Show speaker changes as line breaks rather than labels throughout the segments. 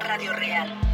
Radio Real.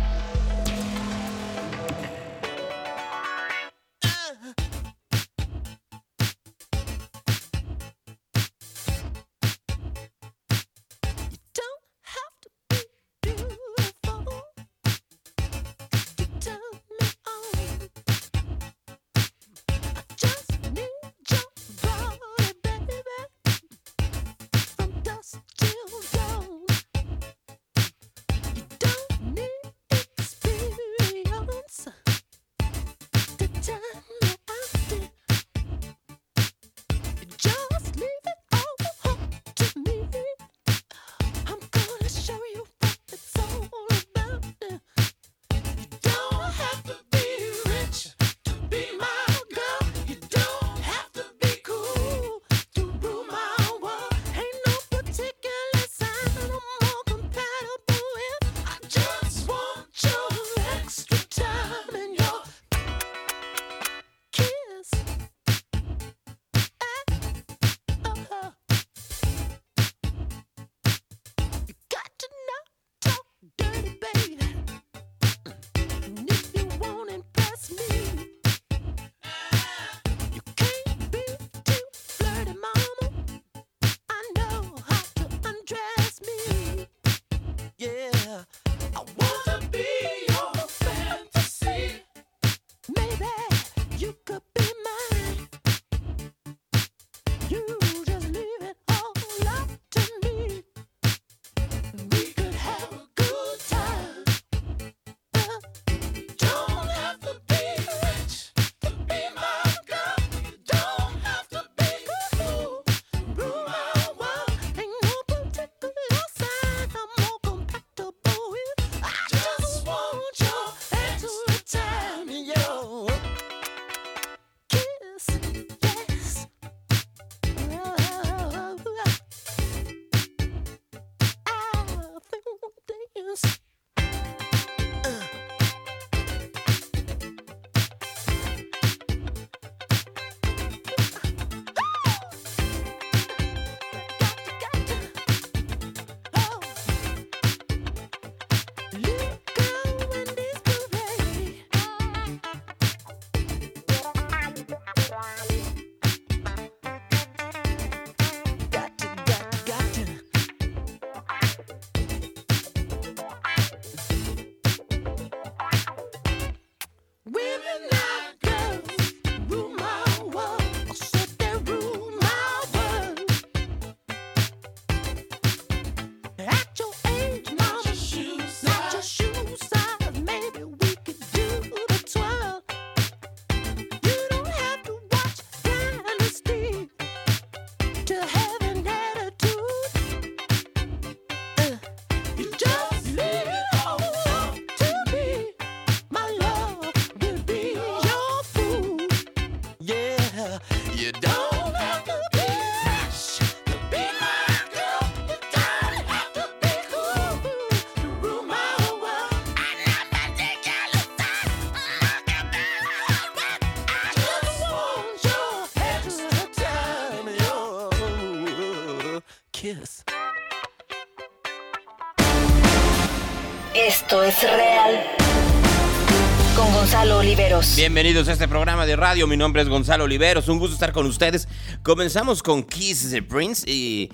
Bienvenidos a este programa de radio. Mi nombre es Gonzalo Oliveros. Un gusto estar con ustedes. Comenzamos con Kiss the Prince y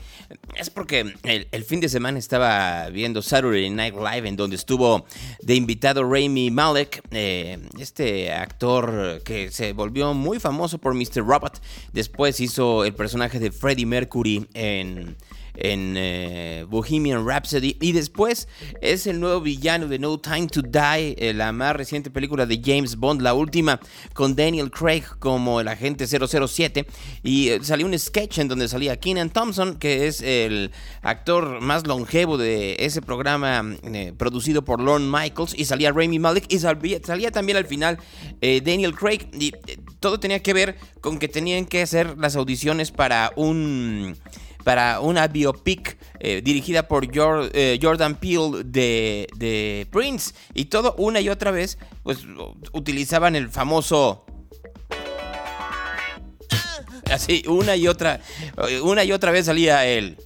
es porque el, fin de semana estaba viendo Saturday Night Live en donde estuvo de invitado Rami Malek, eh, este actor que se volvió muy famoso por Mr. Robot. Después hizo el personaje de Freddie Mercury en en eh, Bohemian Rhapsody. Y después es el nuevo villano de No Time to Die, eh, la más reciente película de James Bond, la última con Daniel Craig como el agente 007. Y eh, salió un sketch en donde salía Keenan Thompson, que es el actor más longevo de ese programa producido por Lorne Michaels. Y salía Rami Malek y salía, salía también al final Daniel Craig. Y todo tenía que ver con que tenían que hacer las audiciones para un para una biopic eh, dirigida por eh, Jordan Peele de, Prince. Y todo una y otra vez, pues utilizaban el famoso así una y otra una y otra vez salía él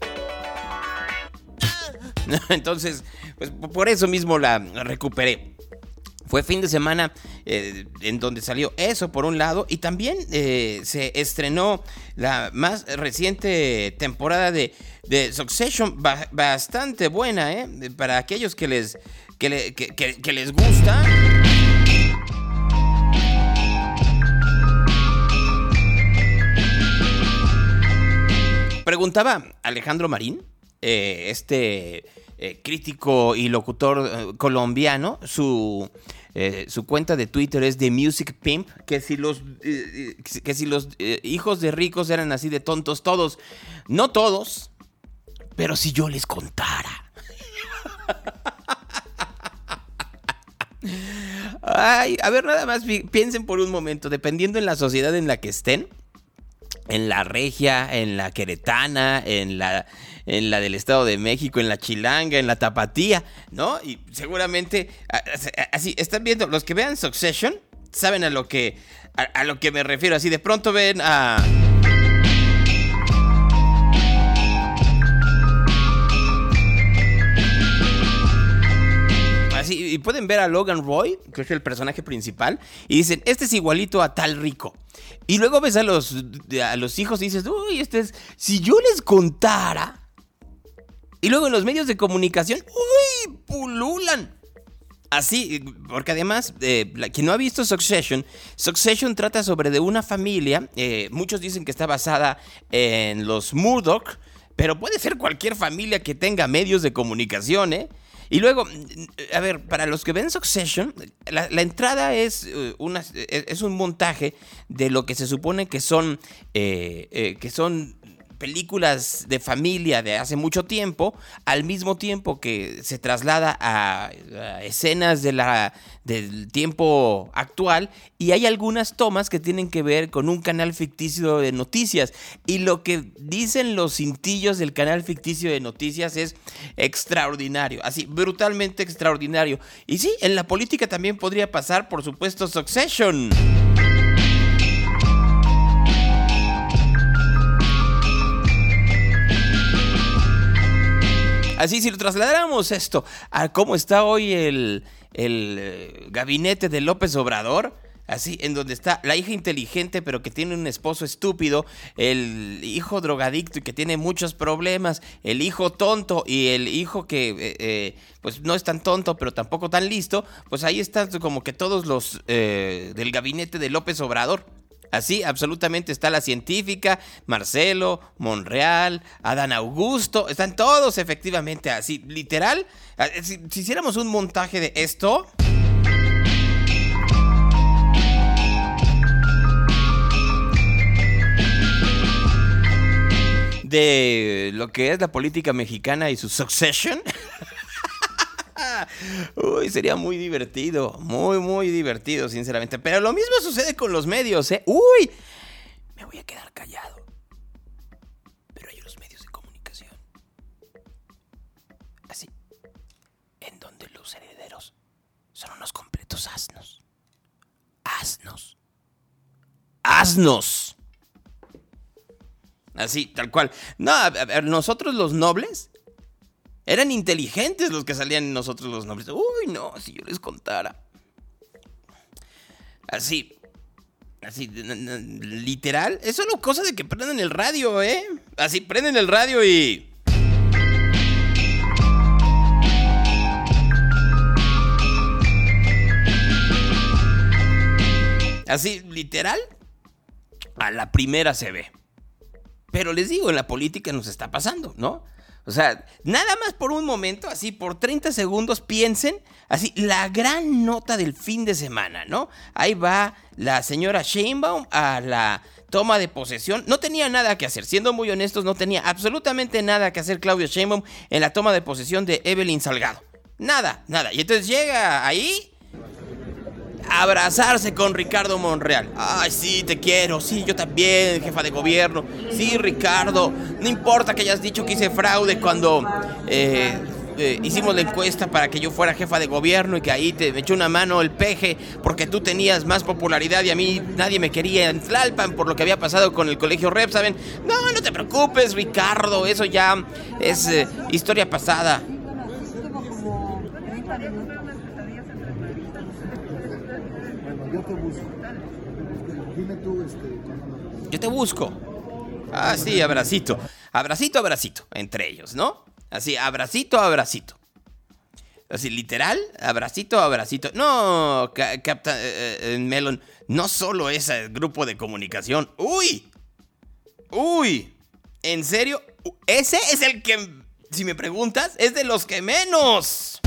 Entonces, pues por eso mismo la recuperé. Fue fin de semana eh, en donde salió eso por un lado y también eh, se estrenó la más reciente temporada de, Succession, bastante buena, ¿eh? Para aquellos que les, que les gusta. Preguntaba Alejandro Marín, eh, este crítico y locutor colombiano, su, su cuenta de Twitter es de Music Pimp, que si los, que si los hijos de ricos eran así de tontos todos, no todos, pero si yo les contara. Ay, a ver, nada más piensen por un momento, dependiendo en la sociedad en la que estén, en la regia, en la queretana, en la, en la del Estado de México, en la chilanga, en la tapatía, ¿no? Y seguramente, así, están viendo, los que vean Succession, saben a lo que, a lo que me refiero, así de pronto ven a... pueden ver a Logan Roy, que es el personaje principal, y dicen, este es igualito a tal rico. Y luego ves a los, a los hijos y dices, uy, este es, si yo les contara. Y luego en los medios de comunicación, uy, pululan. Así, porque además, eh, quien no ha visto Succession, Succession trata sobre de una familia, eh, muchos dicen que está basada en los Murdoch, pero puede ser cualquier familia que tenga medios de comunicación, ¿eh? Y luego, a ver, para los que ven Succession, la, entrada es, eh, una, es un montaje de lo que se supone que son, eh, eh, que son películas de familia de hace mucho tiempo, al mismo tiempo que se traslada a, escenas del tiempo actual y hay algunas tomas que tienen que ver con un canal ficticio de noticias y lo que dicen los cintillos del canal ficticio de noticias es extraordinario, así brutalmente extraordinario. Y sí, en la política también podría pasar, por supuesto, Succession. Así, si lo trasladáramos esto a cómo está hoy el, eh, gabinete de López Obrador, Así, en donde está la hija inteligente pero que tiene un esposo estúpido, el hijo drogadicto y que tiene muchos problemas, el hijo tonto y el hijo que eh, eh, pues no es tan tonto pero tampoco tan listo, pues ahí están como que todos los del gabinete de López Obrador. Así, absolutamente está la científica, Marcelo, Monreal, Adán Augusto, están todos efectivamente así, literal. Eh, si, hiciéramos un montaje de esto... de lo que es la política mexicana y su succession. Uy, sería muy divertido, muy, muy divertido, sinceramente. Pero lo mismo sucede con los medios, ¿eh? Uy, me voy a quedar callado. Pero hay los medios de comunicación. Así, en donde los herederos son unos completos asnos. Asnos. Asnos. Así, tal cual. No, a ver, nosotros los nobles eran inteligentes los que salían en nosotros los nombres. Uy, no, si yo les contara. Así. Así, literal. Es solo cosa de que prenden el radio, ¿eh? Así, prenden el radio y... Así, literal. A la primera se ve. Pero les digo, en la política nos está pasando, ¿no? O sea, nada más por un momento, así por 30 segundos, piensen, así, la gran nota del fin de semana, ¿no? Ahí va la señora Sheinbaum a la toma de posesión. No tenía nada que hacer, siendo muy honestos, no tenía absolutamente nada que hacer Claudio Sheinbaum en la toma de posesión de Evelyn Salgado. Nada, nada. Y entonces llega ahí abrazarse con Ricardo Monreal. Ay, sí, te quiero. Sí, yo también, jefa de gobierno. Sí, Ricardo. No importa que hayas dicho que hice fraude cuando eh, eh, hicimos la encuesta para que yo fuera jefa de gobierno y que ahí te me echó una mano el peje porque tú tenías más popularidad y a mí nadie me quería en Tlalpan por lo que había pasado con el colegio Rep, ¿saben? No, no te preocupes, Ricardo. Eso ya es eh, historia pasada.
Bueno, yo te busco. Dime este.
Ah, sí, abracito. Abracito, abracito. Entre ellos, ¿no? Así, abracito, abracito. Así, literal, abracito, abracito. No, Captain eh, eh, Melon, no solo ese grupo de comunicación. ¡Uy! ¡Uy! ¿En serio? Ese es el que, si me preguntas, es de los que menos.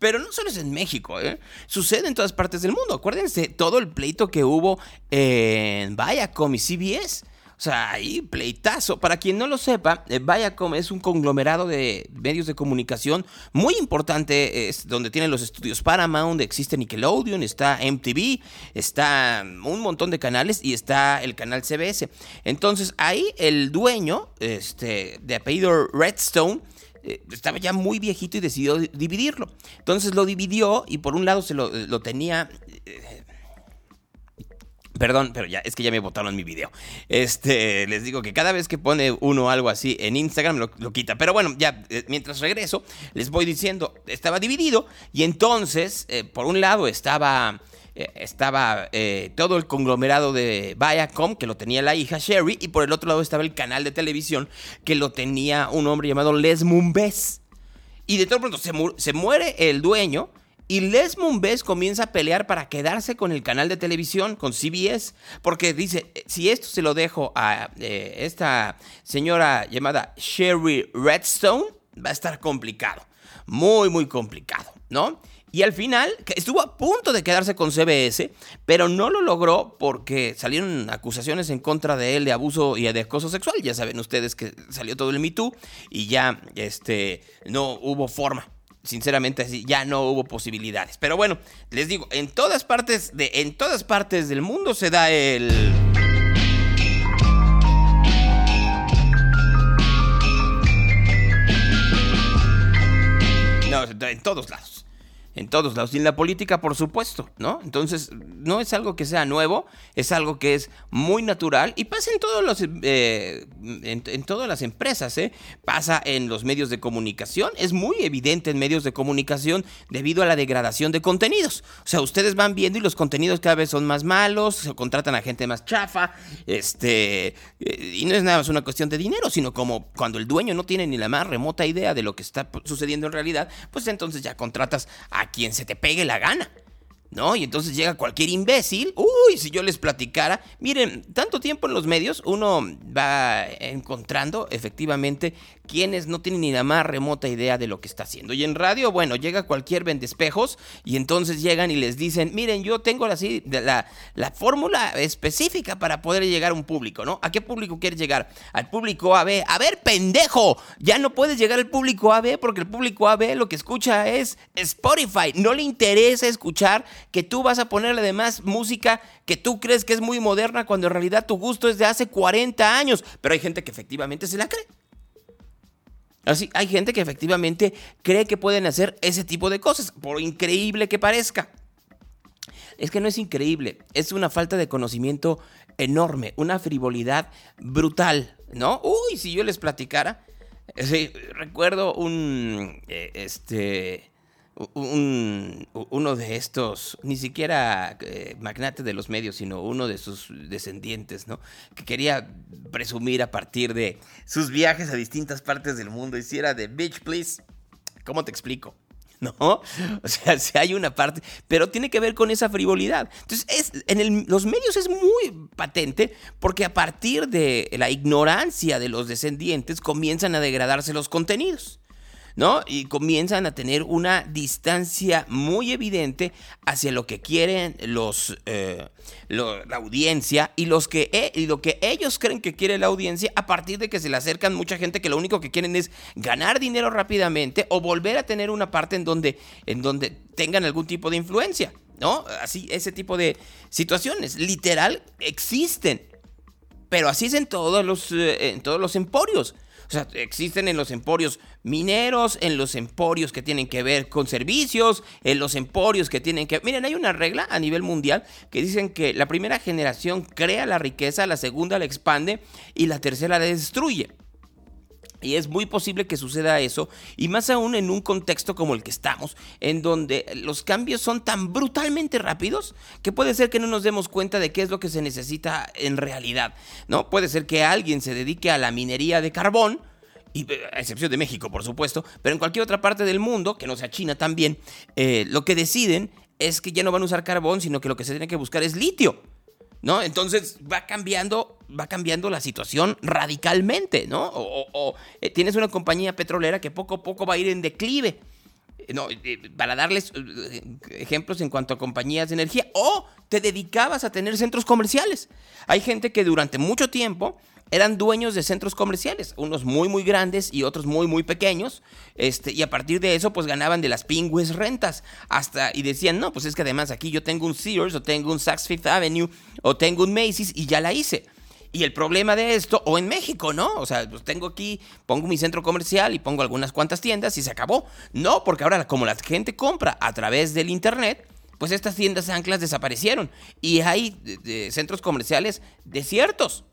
Pero no solo es en México, ¿eh? Sucede en todas partes del mundo. Acuérdense todo el pleito que hubo en Viacom y CBS. O sea, ahí pleitazo. Para quien no lo sepa, eh, Viacom es un conglomerado de medios de comunicación muy importante, es donde tienen los estudios Paramount, existe Nickelodeon, está MTV, está un montón de canales y está el canal CBS. Entonces, ahí el dueño, este, de apellido Redstone, eh, estaba ya muy viejito y decidió dividirlo. Entonces lo dividió y por un lado se lo, lo tenía... Eh, perdón, pero ya, es que ya me botaron mi video. Este, les digo que cada vez que pone uno algo así en Instagram lo, quita. Pero bueno, ya eh, mientras regreso, les voy diciendo, estaba dividido y entonces, por un lado estaba eh, estaba eh, todo el conglomerado de Viacom, que lo tenía la hija Sherry, y por el otro lado estaba el canal de televisión, que lo tenía un hombre llamado Les Mumbes. Y de todo pronto se, se muere el dueño, y Les Mumbes comienza a pelear para quedarse con el canal de televisión, con CBS, porque dice, eh, si esto se lo dejo a esta señora llamada Sherry Redstone, va a estar complicado, muy, muy complicado, ¿no? Y al final estuvo a punto de quedarse con CBS, pero no lo logró porque salieron acusaciones en contra de él de abuso y de acoso sexual. Ya saben ustedes que salió todo el Me Too y ya este, no hubo forma. Sinceramente, ya no hubo posibilidades. Pero bueno, les digo, en todas partes, de, en todas partes del mundo se da el... No, en todos lados en todos lados. Y en la política, por supuesto, ¿no? Entonces, no es algo que sea nuevo, es algo que es muy natural y pasa en, todos los, eh, en, todas las empresas, ¿eh? Pasa en los medios de comunicación, es muy evidente en medios de comunicación debido a la degradación de contenidos. O sea, ustedes van viendo y los contenidos cada vez son más malos, se contratan a gente más chafa, este, eh, y no es nada más una cuestión de dinero, sino como cuando el dueño no tiene ni la más remota idea de lo que está sucediendo en realidad, pues entonces ya contratas a quien se te pegue la gana. ¿No? Y entonces llega cualquier imbécil. Uy, si yo les platicara. Miren, tanto tiempo en los medios, uno va encontrando efectivamente quienes no tienen ni la más remota idea de lo que está haciendo. Y en radio, bueno, llega cualquier vendespejos y entonces llegan y les dicen, miren, yo tengo la, la, la fórmula específica para poder llegar a un público, ¿no? ¿A qué público quieres llegar? Al público AB. A ver, pendejo, ya no puedes llegar al público AB porque el público AB lo que escucha es Spotify. No le interesa escuchar que tú vas a ponerle además música que tú crees que es muy moderna cuando en realidad tu gusto es de hace 40 años. Pero hay gente que efectivamente se la cree. Así, hay gente que efectivamente cree que pueden hacer ese tipo de cosas, por increíble que parezca. Es que no es increíble, es una falta de conocimiento enorme, una frivolidad brutal, ¿no? Uy, si yo les platicara, recuerdo un, eh, este, un, uno de estos, ni siquiera eh, magnate de los medios, sino uno de sus descendientes, ¿no? Que quería presumir a partir de sus viajes a distintas partes del mundo. Hiciera de Bitch, please. ¿Cómo te explico? ¿No? O sea, si hay una parte, pero tiene que ver con esa frivolidad. Entonces, es, en los medios es muy patente porque a partir de la ignorancia de los descendientes comienzan a degradarse los contenidos. ¿No? Y comienzan a tener una distancia muy evidente hacia lo que quieren los, eh, la audiencia y, los que, e, y lo que ellos creen que quiere la audiencia a partir de que se le acercan mucha gente que lo único que quieren es ganar dinero rápidamente o volver a tener una parte en donde, en donde tengan algún tipo de influencia, ¿no? Así, ese tipo de situaciones, literal, existen. Pero así es en todos los, eh, en todos los emporios. O sea, existen en los emporios mineros, en los emporios que tienen que ver con servicios, en los emporios que tienen que... Miren, hay una regla a nivel mundial que dicen que la primera generación crea la riqueza, la segunda la expande y la tercera la destruye. Y es muy posible que suceda eso, y más aún en un contexto como el que estamos, en donde los cambios son tan brutalmente rápidos que puede ser que no nos demos cuenta de qué es lo que se necesita en realidad. ¿no? Puede ser que alguien se dedique a la minería de carbón, y, a excepción de México, por supuesto, pero en cualquier otra parte del mundo, que no sea China también, eh, lo que deciden es que ya no van a usar carbón, sino que lo que se tiene que buscar es litio. ¿No? Entonces va cambiando, va cambiando la situación radicalmente, ¿no? O, eh, tienes una compañía petrolera que poco a poco va a ir en declive. Eh, no, eh, para darles ejemplos en cuanto a compañías de energía, o te dedicabas a tener centros comerciales. Hay gente que durante mucho tiempo eran dueños de centros comerciales, unos muy muy grandes y otros muy muy pequeños, este, y a partir de eso pues ganaban de las pingües rentas, hasta, y decían, no, pues es que además aquí yo tengo un Sears, o tengo un Saks Fifth Avenue, o tengo un Macy's, y ya la hice. Y el problema de esto, o en México, ¿no? O sea, pues tengo aquí, pongo mi centro comercial y pongo algunas cuantas tiendas y se acabó. No, porque ahora como la gente compra a través del Internet, pues estas tiendas anclas desaparecieron y hay centros comerciales desiertos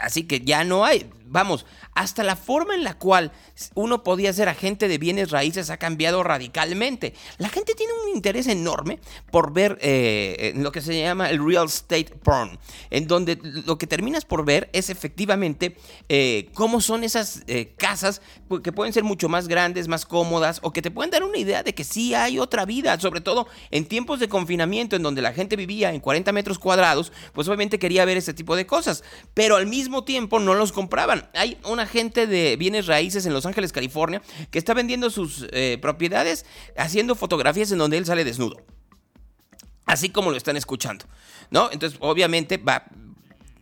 así que ya no hay. Vamos, hasta la forma en la cual uno podía ser agente de bienes raíces ha cambiado radicalmente. La gente tiene un interés enorme por ver eh, lo que se llama el real estate porn, en donde lo que terminas por ver es efectivamente eh, cómo son esas eh, casas que pueden ser mucho más grandes, más cómodas, o que te pueden dar una idea de que sí hay otra vida, sobre todo en tiempos de confinamiento en donde la gente vivía en 40 metros cuadrados, pues obviamente quería ver ese tipo de cosas, pero al mismo tiempo no los compraban. Hay un agente de bienes raíces en Los Ángeles, California, que está vendiendo sus eh, propiedades haciendo fotografías en donde él sale desnudo. Así como lo están escuchando, ¿no? Entonces, obviamente va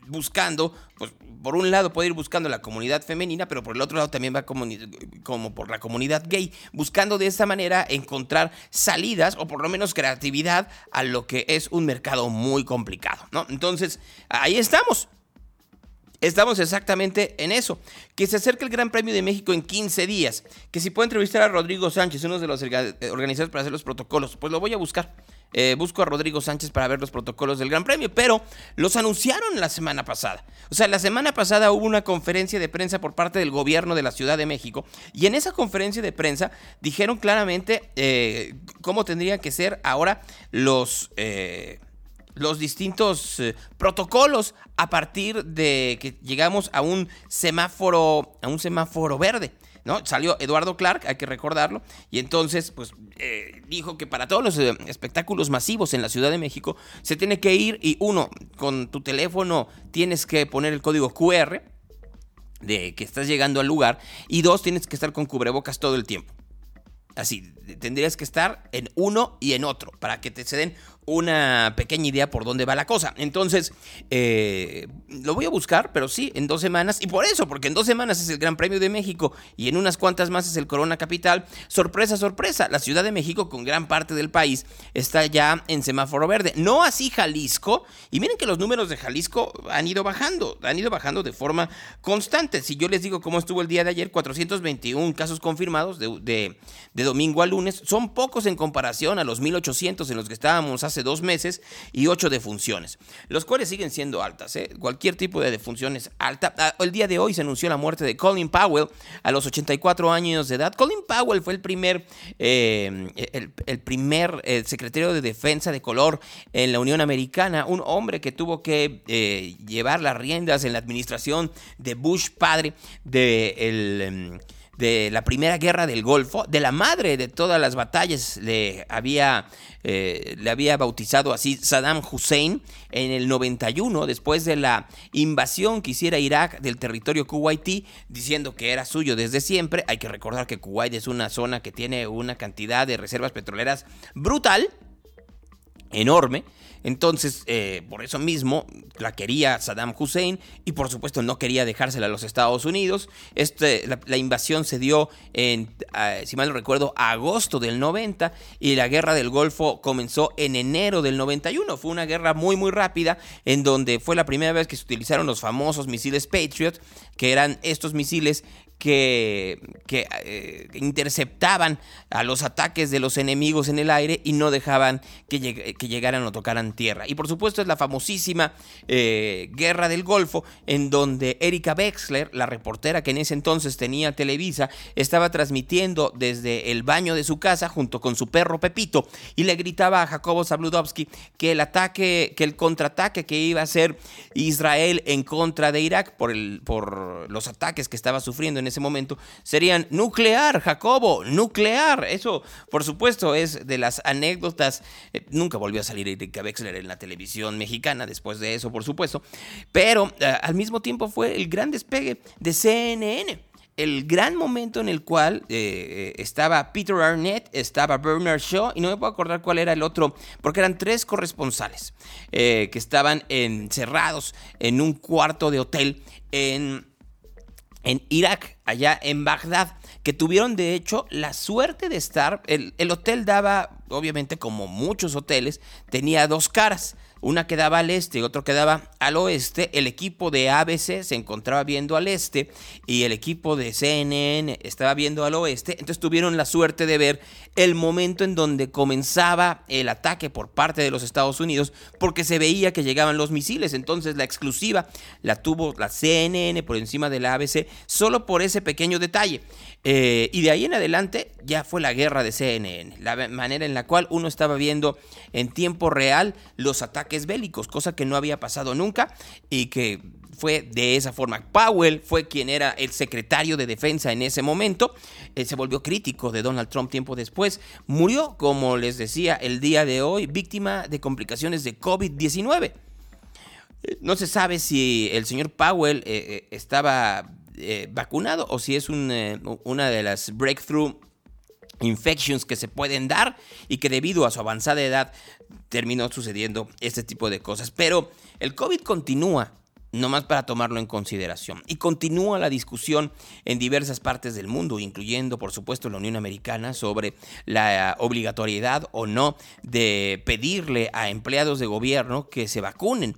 buscando, pues por un lado puede ir buscando la comunidad femenina, pero por el otro lado también va como por la comunidad gay, buscando de esta manera encontrar salidas o por lo menos creatividad a lo que es un mercado muy complicado, ¿no? Entonces, ahí estamos. Estamos exactamente en eso. Que se acerque el Gran Premio de México en 15 días. Que si puedo entrevistar a Rodrigo Sánchez, uno de los eh, organizadores para hacer los protocolos, pues lo voy a buscar. Eh, busco a Rodrigo Sánchez para ver los protocolos del Gran Premio, pero los anunciaron la semana pasada. O sea, la semana pasada hubo una conferencia de prensa por parte del gobierno de la Ciudad de México y en esa conferencia de prensa dijeron claramente eh, cómo tendrían que ser ahora los los distintos eh, protocolos a partir de que llegamos a un semáforo, a un semáforo verde. ¿No? Salió Eduardo Clark, hay que recordarlo, y entonces pues eh, dijo que para todos los eh, espectáculos masivos en la Ciudad de México se tiene que ir y uno, con tu teléfono tienes que poner el código QR de que estás llegando al lugar y dos, tienes que estar con cubrebocas todo el tiempo. Así, tendrías que estar en uno y en otro para que te se den una pequeña idea por dónde va la cosa. Entonces, eh, lo voy a buscar, pero sí, en dos semanas. Y por eso, porque en dos semanas es el Gran Premio de México y en unas cuantas más es el Corona Capital. Sorpresa, sorpresa, la Ciudad de México con gran parte del país está ya en semáforo verde. No así Jalisco. Y miren que los números de Jalisco han ido bajando, han ido bajando de forma constante. Si yo les digo cómo estuvo el día de ayer, 421 casos confirmados de, de domingo a lunes, son pocos en comparación a los 1800 en los que estábamos hace dos meses y ocho defunciones, los cuales siguen siendo altas. ¿eh? Cualquier tipo de defunción es alta. Ah, el día de hoy se anunció la muerte de Colin Powell a los 84 años de edad. Colin Powell fue el primer, eh, el, primer eh, secretario de defensa de color en la Unión Americana, un hombre que tuvo que llevar las riendas en la administración de Bush padre de el em, de la primera guerra del Golfo, de la madre de todas las batallas, le había, eh, le había bautizado así Saddam Hussein en el 91, después de la invasión que hiciera Irak del territorio kuwaití, diciendo que era suyo desde siempre. Hay que recordar que Kuwait es una zona que tiene una cantidad de reservas petroleras brutal, enorme. Entonces, eh, por eso mismo, la quería Saddam Hussein y por supuesto no quería dejársela a los Estados Unidos. Este, la, invasión se dio en, ah, si mal no recuerdo, agosto del 90 y la guerra del Golfo comenzó en enero del 91. Fue una guerra muy, muy rápida en donde fue la primera vez que se utilizaron los famosos misiles Patriot, que eran estos misiles que, eh, interceptaban a los ataques de los enemigos en el aire y no dejaban que, llegaran o tocaran tierra. Y por supuesto es la famosísima eh, Guerra del Golfo, en donde Erika Wexler, la reportera que en ese entonces tenía Televisa, estaba transmitiendo desde el baño de su casa junto con su perro Pepito y le gritaba a Jacobo Zabludovsky que el ataque, que el contraataque que iba a hacer Israel en contra de Irak por, el, por los ataques que estaba sufriendo en ese momento serían nuclear, Jacobo, nuclear. Eso, por supuesto, es de las anécdotas. Eh, nunca volvió a salir Erika Wexler en la televisión mexicana después de eso, por supuesto. Pero eh, al mismo tiempo fue el gran despegue de CNN el gran momento en el cual eh, estaba Peter Arnett, estaba Bernard Shaw, y no me puedo acordar cuál era el otro, porque eran tres corresponsales que estaban encerrados en un cuarto de hotel en en Irak, allá en Bagdad, que tuvieron de hecho la suerte de estar, el, el, hotel daba, obviamente como muchos hoteles, tenía dos caras. Una quedaba al este y otro quedaba al oeste. El equipo de ABC se encontraba viendo al este y el equipo de CNN estaba viendo al oeste. Entonces tuvieron la suerte de ver el momento en donde comenzaba el ataque por parte de los Estados Unidos porque se veía que llegaban los misiles. Entonces la exclusiva la tuvo la CNN por encima de la ABC solo por ese pequeño detalle. Eh, y de ahí en adelante ya fue la guerra de CNN, la manera en la cual uno estaba viendo en tiempo real los ataques bélicos, cosa que no había pasado nunca y que fue de esa forma. Powell fue quien era el secretario de defensa en ese momento, Él se volvió crítico de Donald Trump tiempo después, murió, como les decía, el día de hoy, víctima de complicaciones de COVID-19. No se sabe si el señor Powell eh, eh, estaba eh, vacunado o si es una de las breakthrough infections que se pueden dar y que debido a su avanzada edad terminó sucediendo este tipo de cosas. Pero el COVID continúa no más para tomarlo en consideración. Y continúa la discusión en diversas partes del mundo, incluyendo, por supuesto, la Unión Americana, sobre la obligatoriedad o no de pedirle a empleados de gobierno que se vacunen.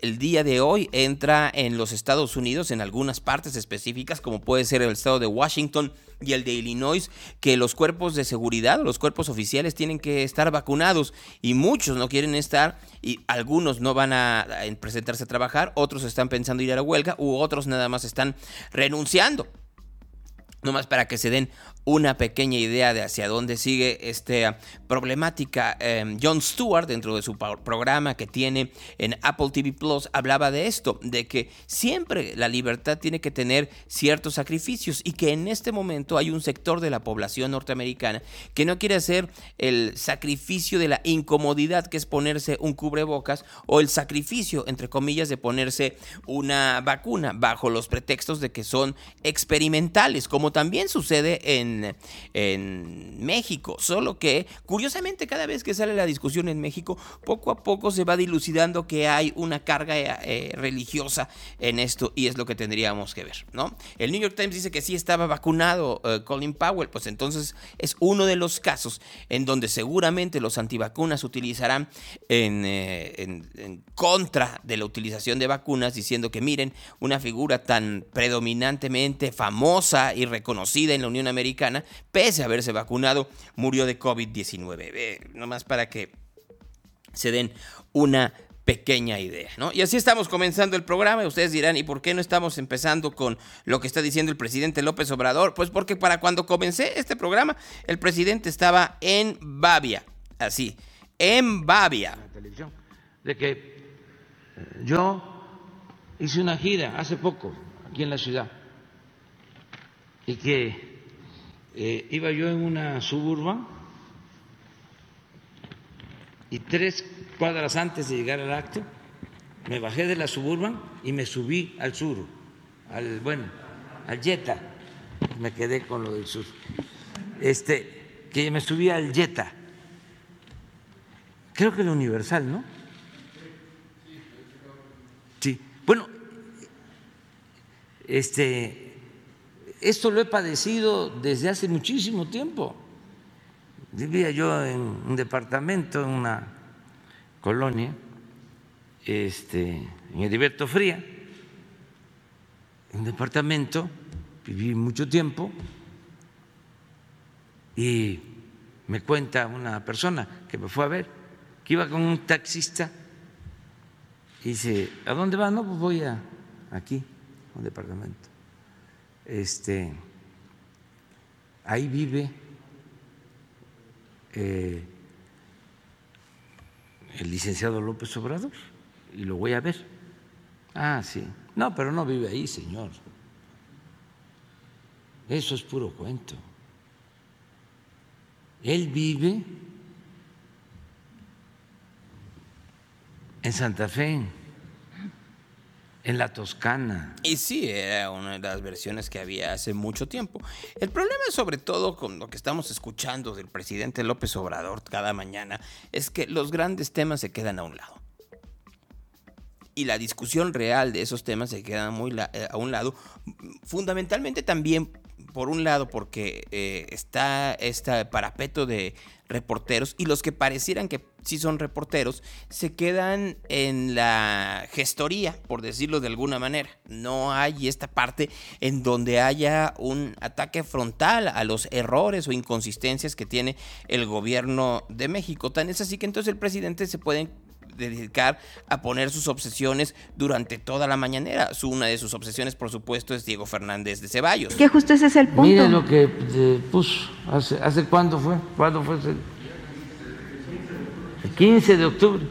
El día de hoy entra en los Estados Unidos, en algunas partes específicas, como puede ser el estado de Washington, y el de Illinois que los cuerpos de seguridad, los cuerpos oficiales tienen que estar vacunados y muchos no quieren estar y algunos no van a presentarse a trabajar, otros están pensando ir a la huelga u otros nada más están renunciando. No más para que se den una pequeña idea de hacia dónde sigue esta problemática. Em, Jon Stewart, dentro de su programa que tiene en Apple TV Plus, hablaba de esto, de que siempre la libertad tiene que tener ciertos sacrificios y que en este momento hay un sector de la población norteamericana que no quiere hacer el sacrificio de la incomodidad que es ponerse un cubrebocas o el sacrificio, entre comillas, de ponerse una vacuna bajo los pretextos de que son experimentales, como también sucede en en, México. Solo que, curiosamente, cada vez que sale la discusión en México, poco a poco se va dilucidando que hay una carga eh, religiosa en esto y es lo que tendríamos que ver, ¿no? El New York Times dice que sí estaba vacunado eh, Colin Powell, pues entonces es uno de los casos en donde seguramente los antivacunas utilizarán eh, en contra de la utilización de vacunas, diciendo que miren, una figura tan predominantemente famosa y reconocida en la Unión Americana, pese a haberse vacunado, murió de COVID-19. nomás para que se den una pequeña idea, ¿no? Y así estamos comenzando el programa. Ustedes dirán, ¿y por qué no estamos empezando con lo que está diciendo el presidente López Obrador? Pues porque para cuando comencé este programa, el presidente estaba en Babia, así, en Babia.
De que eh, yo hice una gira hace poco aquí en la ciudad y que eh, iba yo en una suburban y tres cuadras antes de llegar al acto me bajé de la suburban y me subí al sur, al bueno, al Jetta. Me quedé con lo del sur. Este, que me subí al Jetta. Creo que el Universal, ¿no? Sí. Bueno, este, esto lo he padecido desde hace muchísimo tiempo. Vivía yo en un departamento, en una colonia, este, en Heriberto Fría, un departamento, viví mucho tiempo y me cuenta una persona que me fue a ver, que iba con un taxista y dice, ¿a dónde va? No, pues voy a aquí, a un departamento. Este, ahí vive eh, el licenciado López Obrador y lo voy a ver. Ah, sí. No, pero no vive ahí, señor. Eso es puro cuento. Él vive en Santa Fe, en la Toscana.
Y sí, era una de las versiones que había hace mucho tiempo. El problema, sobre todo con lo que estamos escuchando del presidente López Obrador cada mañana, es que los grandes temas se quedan a un lado. Y la discusión real de esos temas se queda muy eh, a un lado, fundamentalmente también por un lado porque eh, está este parapeto de reporteros y los que parecieran que sí son reporteros se quedan en la gestoría, por decirlo de alguna manera. No hay esta parte en donde haya un ataque frontal a los errores o inconsistencias que tiene el gobierno de México. Tan es así que entonces el presidente se puede dedicar a poner sus obsesiones durante toda la mañanera. Su, una de sus obsesiones, por supuesto, es Diego Fernández de Ceballos.
Que justo ese es el punto.
Mire lo que eh, puso. ¿Hace, ¿Hace cuándo fue? ¿Cuándo fue? Ese? El 15 de octubre.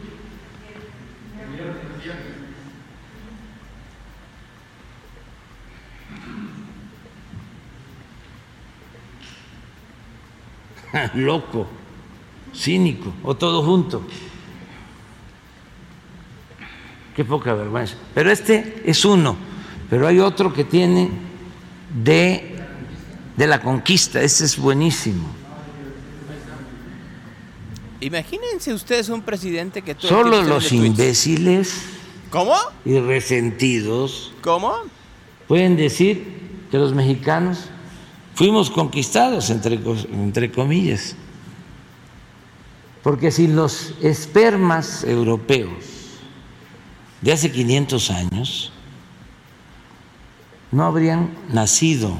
Loco, cínico, o todo junto. Qué poca vergüenza. Pero este es uno, pero hay otro que tiene de, de la conquista, ese es buenísimo.
Imagínense ustedes un presidente que... Todo
Solo los imbéciles
¿Cómo?
y resentidos
¿Cómo?
pueden decir que los mexicanos fuimos conquistados, entre, entre comillas, porque sin los espermas europeos de hace 500 años no habrían nacido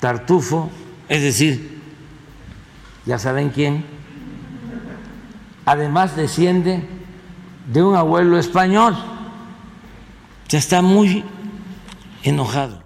Tartufo, es decir, ya saben quién, además desciende de un abuelo español, ya está muy enojado.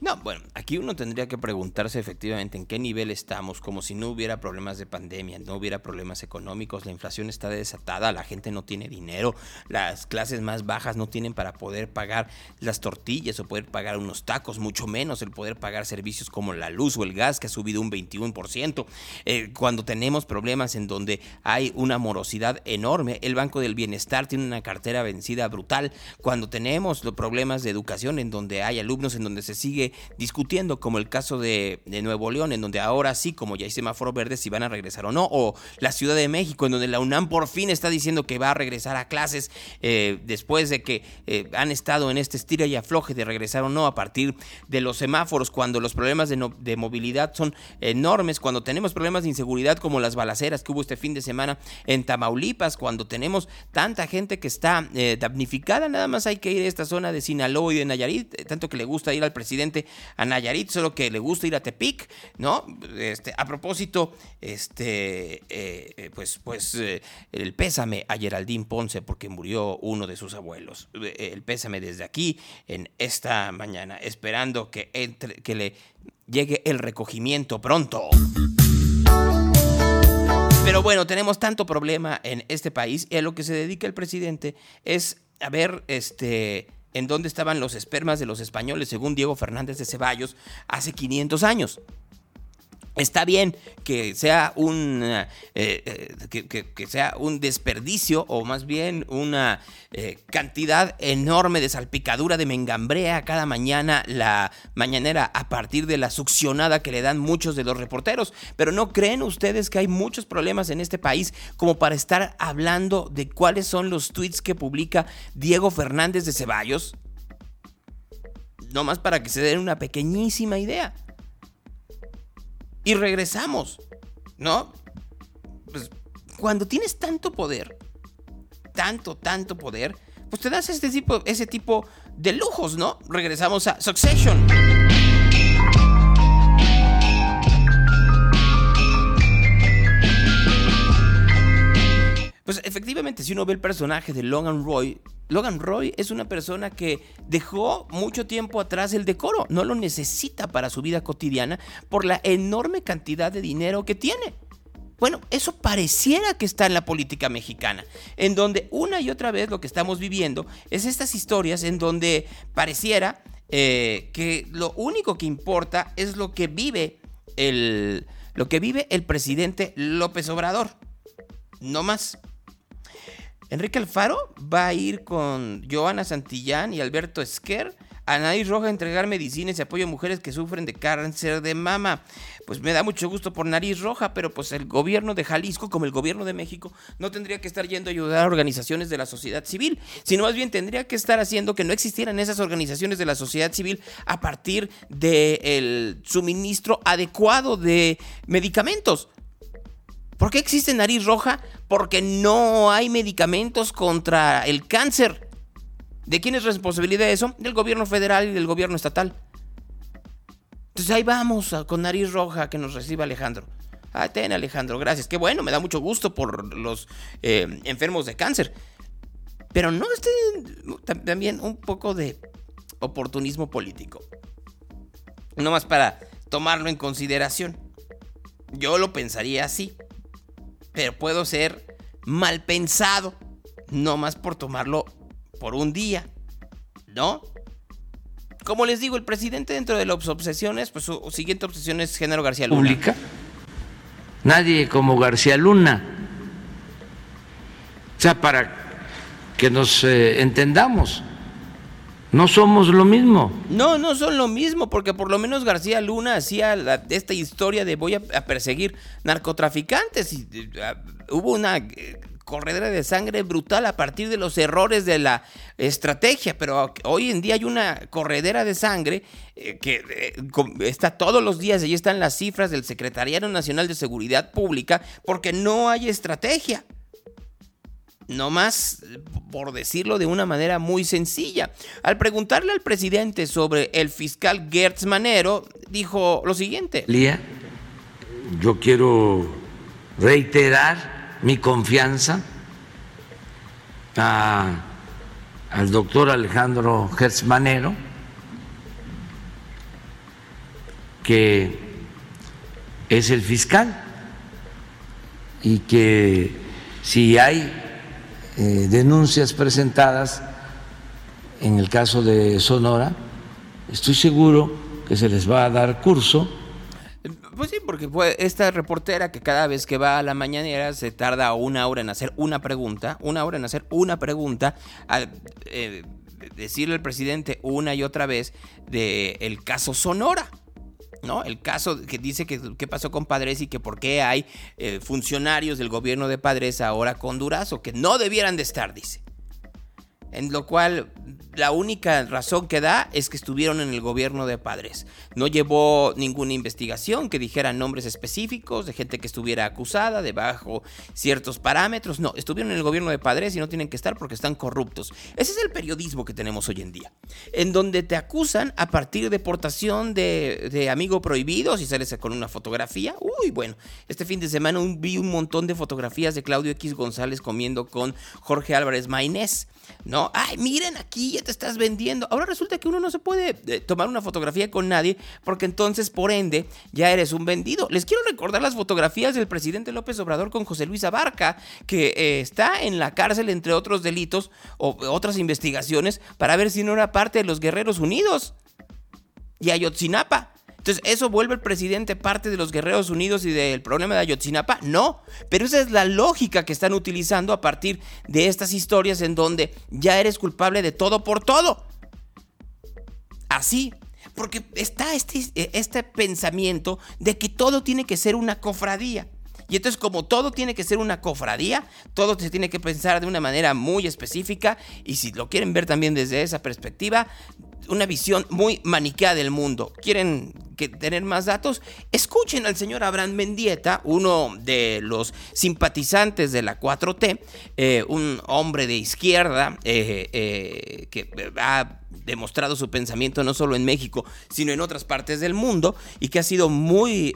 No, bueno, aquí uno tendría que preguntarse efectivamente en qué nivel estamos, como si no hubiera problemas de pandemia, no hubiera problemas económicos, la inflación está desatada, la gente no tiene dinero, las clases más bajas no tienen para poder pagar las tortillas o poder pagar unos tacos, mucho menos el poder pagar servicios como la luz o el gas que ha subido un 21%. Eh, cuando tenemos problemas en donde hay una morosidad enorme, el Banco del Bienestar tiene una cartera vencida brutal, cuando tenemos los problemas de educación en donde hay alumnos en donde se sigue discutiendo, como el caso de, Nuevo León, en donde ahora sí, como ya hay semáforo verde, si van a regresar o no, o la Ciudad de México, en donde la UNAM por fin está diciendo que va a regresar a clases eh, después de que eh, han estado en este estira y afloje de regresar o no a partir de los semáforos, cuando los problemas de, movilidad son enormes, cuando tenemos problemas de inseguridad como las balaceras que hubo este fin de semana en Tamaulipas, cuando tenemos tanta gente que está eh, damnificada, nada más hay que ir a esta zona de Sinaloa y de Nayarit, tanto que le gusta ir al presidente a solo que le gusta ir a Tepic, ¿no? Este, a propósito, este, eh, eh, pues, pues eh, el pésame a Geraldine Ponce porque murió uno de sus abuelos. El pésame desde aquí en esta mañana, esperando que, entre, que le llegue el recogimiento pronto. Pero bueno, tenemos tanto problema en este país y a lo que se dedica el presidente es a ver, este, en dónde estaban los espermas de los españoles, según Diego Fernández de Ceballos, hace 500 años. Está bien que sea un eh, eh, que, sea un desperdicio o más bien una eh, cantidad enorme de salpicadura de mengambrea cada mañana la mañanera a partir de la succionada que le dan muchos de los reporteros. Pero no creen ustedes que hay muchos problemas en este país como para estar hablando de cuáles son los tweets que publica Diego Fernández de Ceballos. No más para que se den una pequeñísima idea y regresamos, ¿no? Pues cuando tienes tanto poder, tanto, tanto poder, pues te das este tipo, ese tipo de lujos, ¿no? Regresamos a Succession. Pues efectivamente, si uno ve el personaje de Logan Roy, Logan Roy es una persona que dejó mucho tiempo atrás el decoro, no lo necesita para su vida cotidiana por la enorme cantidad de dinero que tiene. Bueno, eso pareciera que está en la política mexicana, en donde una y otra vez lo que estamos viviendo es estas historias en donde pareciera eh, que lo único que importa es lo que vive el, lo que vive el presidente López Obrador, no más. Enrique Alfaro va a ir con Joana Santillán y Alberto Esquer a Nariz Roja a entregar medicinas y apoyo a mujeres que sufren de cáncer de mama. Pues me da mucho gusto por Nariz Roja, pero pues el gobierno de Jalisco, como el gobierno de México, no tendría que estar yendo a ayudar a organizaciones de la sociedad civil, sino más bien tendría que estar haciendo que no existieran esas organizaciones de la sociedad civil a partir del suministro adecuado de medicamentos. ¿Por qué existe nariz roja? Porque no hay medicamentos contra el cáncer. ¿De quién es responsabilidad eso? Del gobierno federal y del gobierno estatal. Entonces ahí vamos con nariz roja que nos reciba Alejandro. Ah, ten Alejandro, gracias. Qué bueno, me da mucho gusto por los eh, enfermos de cáncer. Pero no estén tam- también un poco de oportunismo político. No más para tomarlo en consideración. Yo lo pensaría así pero puedo ser mal pensado, no más por tomarlo por un día, ¿no? Como les digo, el presidente dentro de las obsesiones, pues su siguiente obsesión es Genaro García Luna.
pública. Nadie como García Luna. O sea, para que nos eh, entendamos, no somos lo mismo.
No, no son lo mismo, porque por lo menos García Luna hacía la- esta historia de voy a, perseguir narcotraficantes y eh, ah, hubo una eh, corredera de sangre brutal a partir de los errores de la estrategia, pero hoy en día hay una corredera de sangre eh, que está todos los días, allí están las cifras del Secretariado Nacional de Seguridad Pública, porque no hay estrategia. No más, por decirlo de una manera muy sencilla. Al preguntarle al presidente sobre el fiscal Gertz Manero, dijo lo siguiente.
Lía, yo quiero reiterar mi confianza a- al doctor Alejandro Gertzmanero, que es el fiscal y que si hay eh, denuncias presentadas en el caso de Sonora, estoy seguro que se les va a dar curso
Pues sí, porque esta reportera que cada vez que va a la mañanera se tarda una hora en hacer una pregunta, una hora en hacer una pregunta, al eh, decirle al presidente una y otra vez de el caso Sonora. ¿No? El caso que dice que qué pasó con Padres y que por qué hay eh, funcionarios del gobierno de Padres ahora con Durazo, que no debieran de estar, dice. En lo cual la única razón que da es que estuvieron en el gobierno de padres. No llevó ninguna investigación que dijera nombres específicos de gente que estuviera acusada debajo ciertos parámetros. No, estuvieron en el gobierno de padres y no tienen que estar porque están corruptos. Ese es el periodismo que tenemos hoy en día. En donde te acusan a partir de portación de, de amigo prohibido, si sales con una fotografía. Uy, bueno, este fin de semana vi un montón de fotografías de Claudio X González comiendo con Jorge Álvarez Maynés. ¿no? Ay, miren aquí, ya te estás vendiendo. Ahora resulta que uno no se puede eh, tomar una fotografía con nadie porque entonces, por ende, ya eres un vendido. Les quiero recordar las fotografías del presidente López Obrador con José Luis Abarca, que eh, está en la cárcel entre otros delitos o otras investigaciones para ver si no era parte de los Guerreros Unidos y Ayotzinapa. Entonces, ¿eso vuelve el presidente parte de los Guerreros Unidos y del problema de Ayotzinapa? No, pero esa es la lógica que están utilizando a partir de estas historias en donde ya eres culpable de todo por todo. Así, porque está este, este pensamiento de que todo tiene que ser una cofradía. Y entonces como todo tiene que ser una cofradía, todo se tiene que pensar de una manera muy específica y si lo quieren ver también desde esa perspectiva, una visión muy maniquea del mundo. ¿Quieren tener más datos? Escuchen al señor Abraham Mendieta, uno de los simpatizantes de la 4T, eh, un hombre de izquierda eh, eh, que ha demostrado su pensamiento no solo en México, sino en otras partes del mundo y que ha sido muy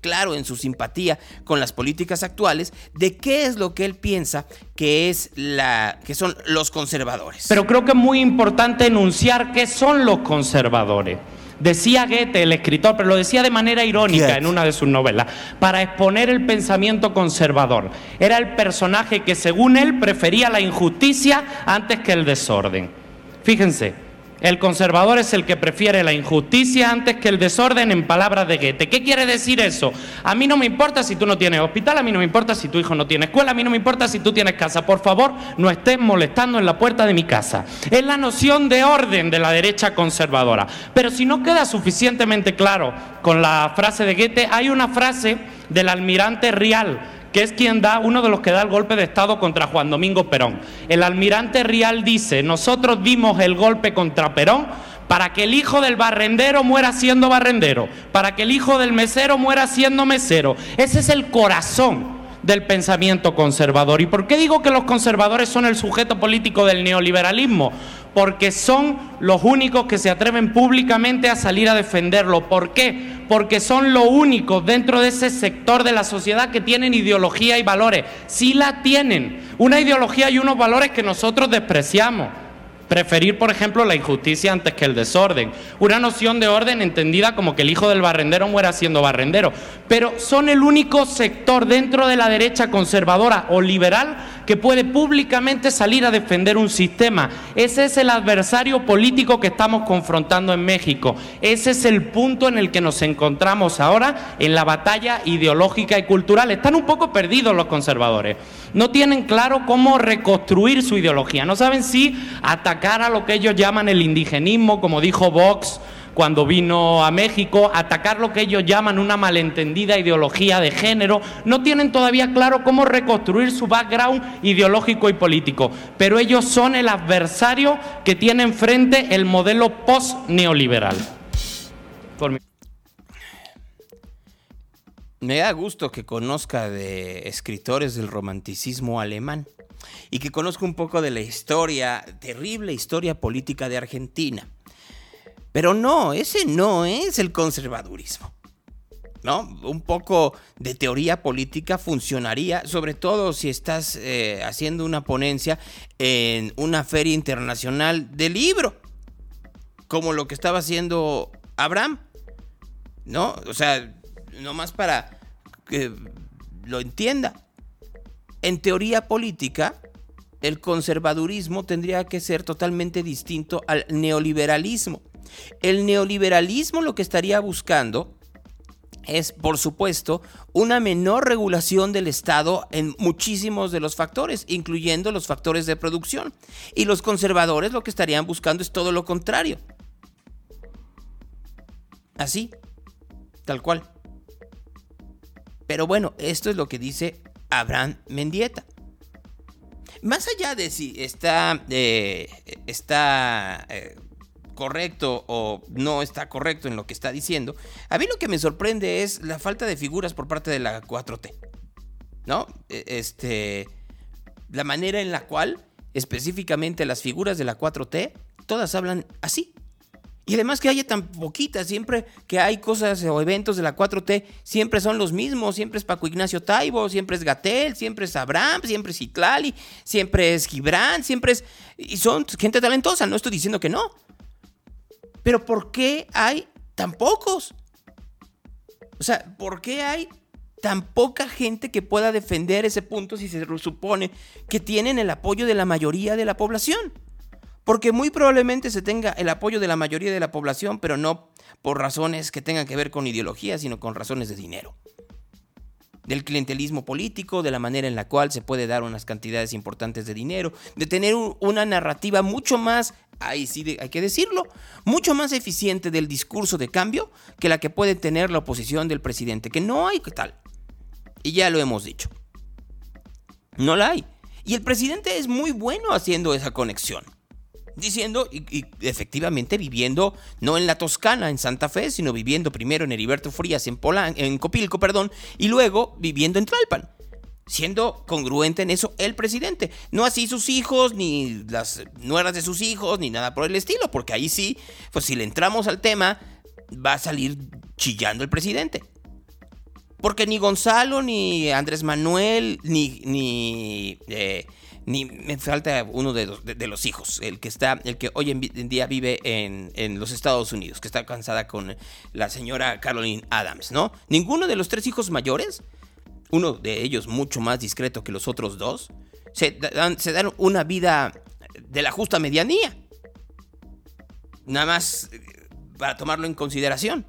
claro en su simpatía con las políticas actuales de qué es lo que él piensa que es la que son los conservadores.
Pero creo que es muy importante enunciar qué son los conservadores. Decía Goethe, el escritor, pero lo decía de manera irónica en una de sus novelas, para exponer el pensamiento conservador. Era el personaje que según él prefería la injusticia antes que el desorden. Fíjense, el conservador es el que prefiere la injusticia antes que el desorden en palabras de Goethe. ¿Qué quiere decir eso? A mí no me importa si tú no tienes hospital, a mí no me importa si tu hijo no tiene escuela, a mí no me importa si tú tienes casa. Por favor, no estés molestando en la puerta de mi casa. Es la noción de orden de la derecha conservadora. Pero si no queda suficientemente claro con la frase de Goethe, hay una frase del almirante Rial que es quien da, uno de los que da el golpe de Estado contra Juan Domingo Perón. El almirante Rial dice, nosotros dimos el golpe contra Perón para que el hijo del barrendero muera siendo barrendero, para que el hijo del mesero muera siendo mesero. Ese es el corazón del pensamiento conservador. ¿Y por qué digo que los conservadores son el sujeto político del neoliberalismo? Porque son los únicos que se atreven públicamente a salir a defenderlo. ¿Por qué? Porque son los únicos dentro de ese sector de la sociedad que tienen ideología y valores. Sí la tienen. Una ideología y unos valores que nosotros despreciamos. Preferir, por ejemplo, la injusticia antes que el desorden. Una noción de orden entendida como que el hijo del barrendero muera siendo barrendero. Pero son el único sector dentro de la derecha conservadora o liberal que puede públicamente salir a defender un sistema. Ese es el adversario político que estamos confrontando en México. Ese es el punto en el que nos encontramos ahora en la batalla ideológica y cultural. Están un poco perdidos los conservadores. No tienen claro cómo reconstruir su ideología. No saben si atacar a lo que ellos llaman el indigenismo, como dijo Vox cuando vino a México, atacar lo que ellos llaman una malentendida ideología de género, no tienen todavía claro cómo reconstruir su background ideológico y político, pero ellos son el adversario que tiene enfrente el modelo post-neoliberal.
Me da gusto que conozca de escritores del romanticismo alemán y que conozca un poco de la historia, terrible historia política de Argentina. Pero no, ese no es el conservadurismo. ¿No? Un poco de teoría política funcionaría, sobre todo si estás eh, haciendo una ponencia en una feria internacional de libro, como lo que estaba haciendo Abraham, ¿no? O sea, nomás para que lo entienda. En teoría política, el conservadurismo tendría que ser totalmente distinto al neoliberalismo. El neoliberalismo lo que estaría buscando es, por supuesto, una menor regulación del Estado en muchísimos de los factores, incluyendo los factores de producción. Y los conservadores lo que estarían buscando es todo lo contrario. Así, tal cual. Pero bueno, esto es lo que dice Abraham Mendieta. Más allá de si está, eh, está eh, correcto o no está correcto en lo que está diciendo, a mí lo que me sorprende es la falta de figuras por parte de la 4T. ¿No? E, este, la manera en la cual específicamente las figuras de la 4T todas hablan así. Y además que haya tan poquitas, siempre que hay cosas o eventos de la 4T, siempre son los mismos, siempre es Paco Ignacio Taibo, siempre es Gatel, siempre es Abraham, siempre es Itlali, siempre es Gibran, siempre es... Y son gente talentosa, no estoy diciendo que no, pero ¿por qué hay tan pocos? O sea, ¿por qué hay tan poca gente que pueda defender ese punto si se supone que tienen el apoyo de la mayoría de la población? Porque muy probablemente se tenga el apoyo de la mayoría de la población, pero no por razones que tengan que ver con ideología, sino con razones de dinero. Del clientelismo político, de la manera en la cual se puede dar unas cantidades importantes de dinero, de tener una narrativa mucho más, ahí sí hay que decirlo, mucho más eficiente del discurso de cambio que la que puede tener la oposición del presidente, que no hay tal. Y ya lo hemos dicho. No la hay. Y el presidente es muy bueno haciendo esa conexión. Diciendo y, efectivamente viviendo no en la Toscana, en Santa Fe, sino viviendo primero en Heriberto Frías, en, en Copilco, perdón, y luego viviendo en Tlalpan siendo congruente en eso el presidente. No así sus hijos, ni las nueras de sus hijos, ni nada por el estilo, porque ahí sí, pues si le entramos al tema, va a salir chillando el presidente. Porque ni Gonzalo, ni Andrés Manuel, ni, ni, eh, ni me falta uno de los, hijos, el que está, el que hoy en, día vive en, en, los Estados Unidos, que está cansada con la señora Caroline Adams, ¿no? Ninguno de los tres hijos mayores, uno de ellos mucho más discreto que los otros dos, se dan, se dan una vida de la justa medianía. Nada más eh, para tomarlo en consideración.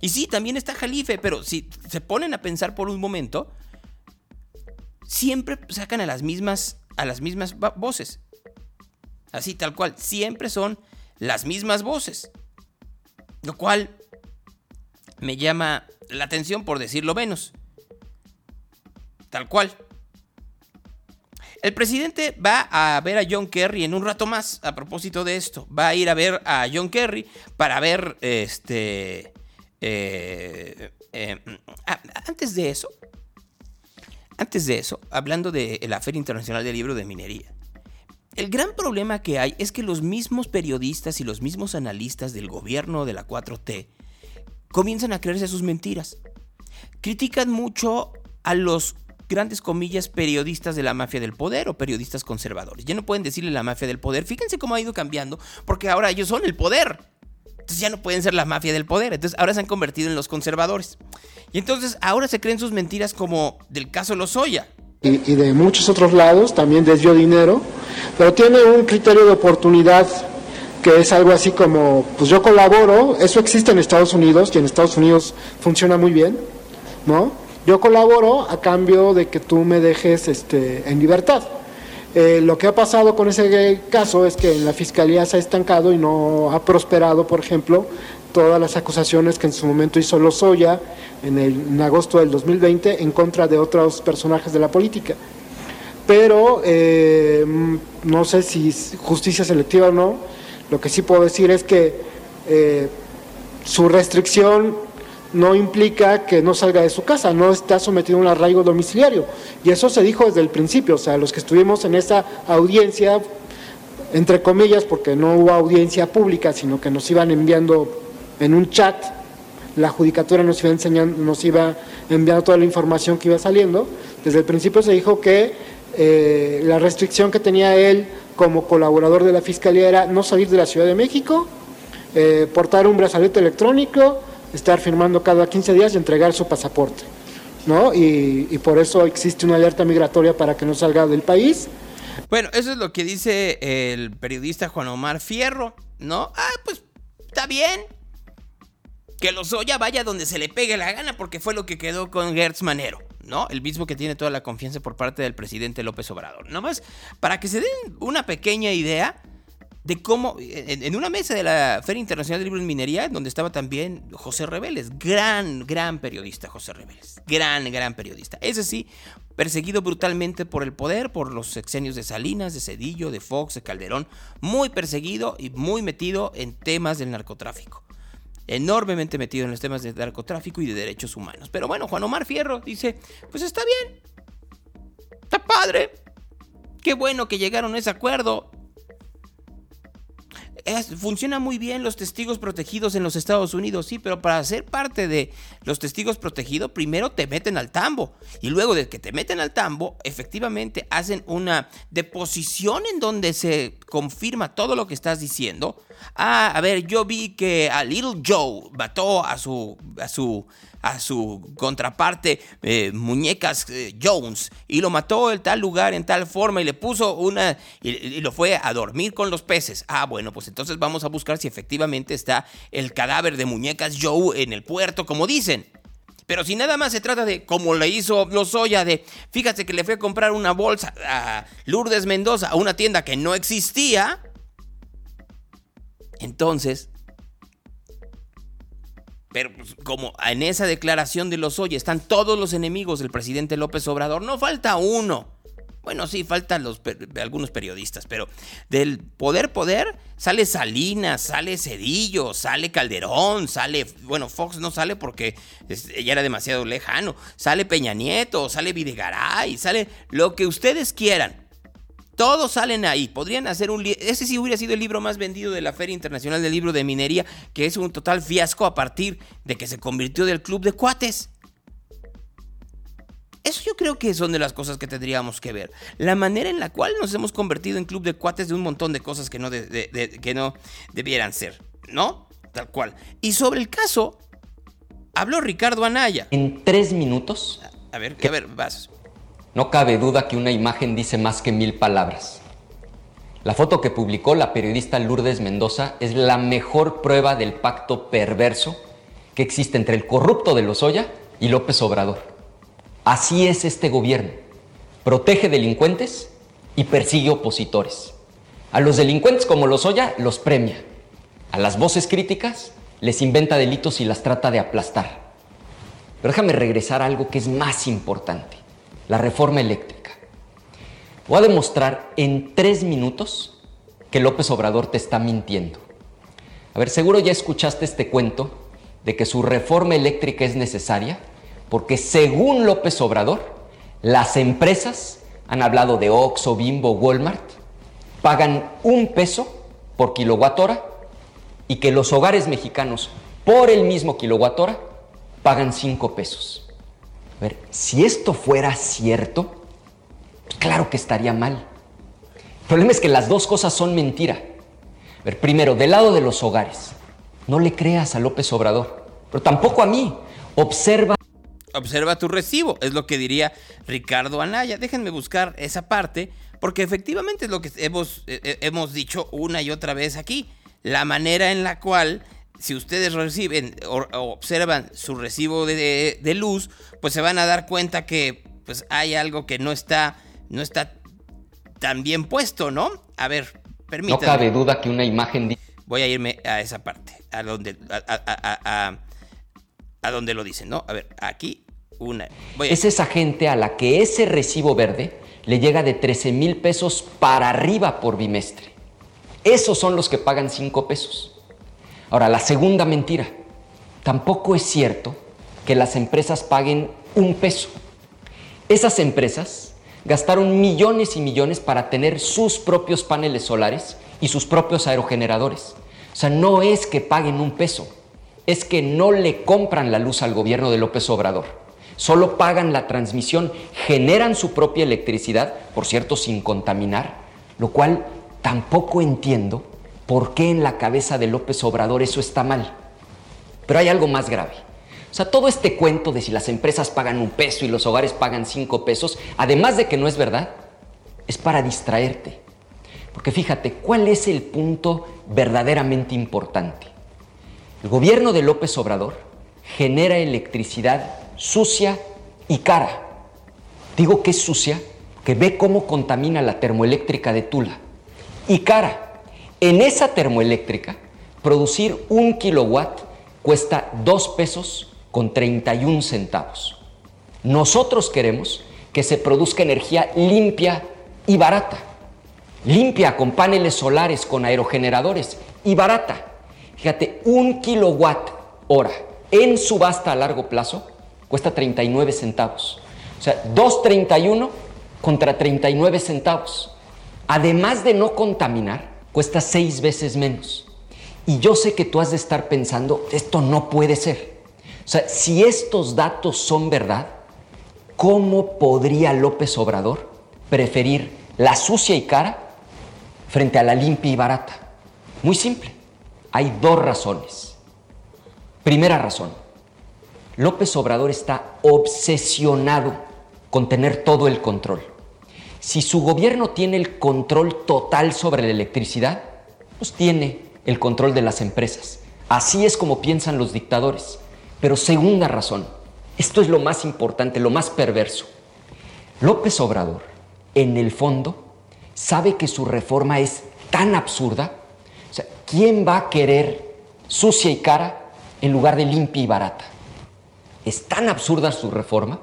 Y sí, también está Jalife, pero si se ponen a pensar por un momento, siempre sacan a las mismas, a las mismas voces. Así, tal cual, siempre son las mismas voces. Lo cual me llama la atención por decirlo menos. Tal cual. El presidente va a ver a John Kerry en un rato más a propósito de esto. Va a ir a ver a John Kerry para ver este eh, eh, ah, antes de eso, antes de eso, hablando de la Feria Internacional del Libro de Minería, el gran problema que hay es que los mismos periodistas y los mismos analistas del gobierno de la 4T comienzan a creerse sus mentiras. Critican mucho a los grandes comillas periodistas de la mafia del poder o periodistas conservadores. Ya no pueden decirle la mafia del poder. Fíjense cómo ha ido cambiando porque ahora ellos son el poder. Entonces ya no pueden ser la mafia del poder. Entonces ahora se han convertido en los conservadores. Y entonces ahora se creen sus mentiras como del caso Lozoya.
Y, y de muchos otros lados también desvió dinero, pero tiene un criterio de oportunidad que es algo así como, pues yo colaboro, eso existe en Estados Unidos y en Estados Unidos funciona muy bien, ¿no? Yo colaboro a cambio de que tú me dejes este, en libertad. Eh, lo que ha pasado con ese caso es que en la fiscalía se ha estancado y no ha prosperado, por ejemplo, todas las acusaciones que en su momento hizo Lozoya en, el, agosto del 2020 en contra de otros personajes de la política. Pero eh, no sé si justicia selectiva o no, lo que sí puedo decir es que eh, su restricción no implica que no salga de su casa, no está sometido a un arraigo domiciliario. Y eso se dijo desde el principio, o sea, los que estuvimos en esa audiencia, entre comillas, porque no hubo audiencia pública, sino que nos iban enviando en un chat, la judicatura nos iba, enseñando, nos iba enviando toda la información que iba saliendo, desde el principio se dijo que eh, la restricción que tenía él como colaborador de la Fiscalía era no salir de la Ciudad de México, eh, portar un brazalete electrónico, estar firmando cada 15 días y entregar su pasaporte. ¿no? Y, y, por eso existe una alerta migratoria para que no salga del país.
Bueno, eso es lo que dice el periodista Juan Omar Fierro, ¿no? Ah, pues está bien. Que Lozoya vaya donde se le pegue la gana, porque fue lo que quedó con Gertz Manero, ¿no? El mismo que tiene toda la confianza por parte del presidente López Obrador. Nomás, para que se den una pequeña idea, de cómo, en, una mesa de la Feria Internacional de Libros y Minería, donde estaba también José Reveles, gran, gran periodista José Reveles, gran, gran periodista. Ese sí, perseguido brutalmente por el poder, por los sexenios de Salinas, de Cedillo, de Fox, de Calderón, muy perseguido y muy metido en temas del narcotráfico. Enormemente metido en los temas de narcotráfico y de derechos humanos. Pero bueno, Juan Omar Fierro dice, pues está bien, está padre, qué bueno que llegaron a ese acuerdo funciona muy bien los testigos protegidos en los Estados Unidos, sí, pero para ser parte de los testigos protegidos, primero te meten al tambo. Y luego de que te meten al tambo, efectivamente hacen una deposición en donde se confirma todo lo que estás diciendo. Ah, a ver, yo vi que a Little Joe mató a su, a su a su contraparte eh, Muñecas eh, Jones y lo mató en tal lugar, en tal forma y le puso una y, lo fue a dormir con los peces. Ah, bueno, pues entonces vamos a buscar si efectivamente está el cadáver de Muñecas Joe en el puerto, como dicen. Pero si nada más se trata de, como le hizo Lozoya, de, fíjate que le fue a comprar una bolsa a Lourdes Mendoza a una tienda que no existía, entonces, pero pues, como en esa declaración de Lozoya están todos los enemigos del presidente López Obrador, no falta uno. Bueno, sí, faltan los, algunos periodistas, pero del poder, poder, sale Salinas, sale Cedillo, sale Calderón, sale, bueno, Fox no sale porque ya era demasiado lejano, sale Peña Nieto, sale Videgaray, sale lo que ustedes quieran. Todos salen ahí. Podrían hacer un Ese sí hubiera sido el libro más vendido de la Feria Internacional del Libro de Minería, que es un total fiasco a partir de que se convirtió del Club de Cuates. Eso yo creo que son de las cosas que tendríamos que ver. La manera en la cual nos hemos convertido en club de cuates de un montón de cosas que no, que no debieran ser, ¿no? Tal cual. Y sobre el caso, habló Ricardo Anaya.
En tres minutos.
A ver, a ver, vas.
No cabe duda que una imagen dice más que mil palabras. La foto que publicó la periodista Lourdes Mendoza es la mejor prueba del pacto perverso que existe entre el corrupto de Lozoya y López Obrador. Así es este gobierno. Protege delincuentes y persigue opositores. A los delincuentes como los Oya los premia. A las voces críticas les inventa delitos y las trata de aplastar. Pero déjame regresar a algo que es más importante, la reforma eléctrica. Voy a demostrar en tres minutos que López Obrador te está mintiendo. A ver, seguro ya escuchaste este cuento de que su reforma eléctrica es necesaria porque según López Obrador, las empresas, han hablado de Oxxo, Bimbo, Walmart, pagan un peso por kilowatt hora y que los hogares mexicanos por el mismo kilowatt hora pagan cinco pesos. A ver, si esto fuera cierto, claro que estaría mal. El problema es que las dos cosas son mentira. A ver, primero, del lado de los hogares, no le creas a López Obrador, pero tampoco a mí. Observa
observa tu recibo, es lo que diría Ricardo Anaya. Déjenme buscar esa parte, porque efectivamente es lo que hemos, eh, eh, hemos dicho una y otra vez aquí. La manera en la cual, si ustedes reciben o, observan su recibo de, luz, pues se van a dar cuenta que pues hay algo que no está, no está tan bien puesto, ¿no? A ver, permítanme.
No cabe duda que una imagen...
Voy a irme a esa parte, a donde, a, a donde lo dicen, ¿no? A ver, aquí una.
Es esa gente a la que ese recibo verde le llega de 13 mil pesos para arriba por bimestre. Esos son los que pagan 5 pesos. Ahora, la segunda mentira. Tampoco es cierto que las empresas paguen un peso. Esas empresas gastaron millones y millones para tener sus propios paneles solares y sus propios aerogeneradores. O sea, no es que paguen un peso, es que no le compran la luz al gobierno de López Obrador. Solo pagan la transmisión, generan su propia electricidad, por cierto, sin contaminar, lo cual tampoco entiendo por qué en la cabeza de López Obrador eso está mal. Pero hay algo más grave. O sea, todo este cuento de si las empresas pagan un peso y los hogares pagan cinco pesos, además de que no es verdad, es para distraerte. Porque fíjate, ¿cuál es el punto verdaderamente importante? El gobierno de López Obrador genera electricidad sucia y cara. Digo que es sucia, que ve cómo contamina la termoeléctrica de Tula. Y cara, en esa termoeléctrica, producir un kilowatt cuesta dos pesos con 31 centavos. Nosotros queremos que se produzca energía limpia y barata. Limpia con paneles solares, con aerogeneradores y barata. Fíjate, un kilowatt hora en subasta a largo plazo cuesta 39 centavos. O sea, 2.31 contra 39 centavos. Además de no contaminar, cuesta seis veces menos. Y yo sé que tú has de estar pensando, esto no puede ser. O sea, si estos datos son verdad, ¿cómo podría López Obrador preferir la sucia y cara frente a la limpia y barata? Muy simple. Hay dos razones. Primera razón. López Obrador está obsesionado con tener todo el control. Si su gobierno tiene el control total sobre la electricidad, pues tiene el control de las empresas. Así es como piensan los dictadores. Pero segunda razón, esto es lo más importante, lo más perverso. López Obrador, en el fondo, sabe que su reforma es tan absurda. O sea, ¿quién va a querer sucia y cara en lugar de limpia y barata? Es tan absurda su reforma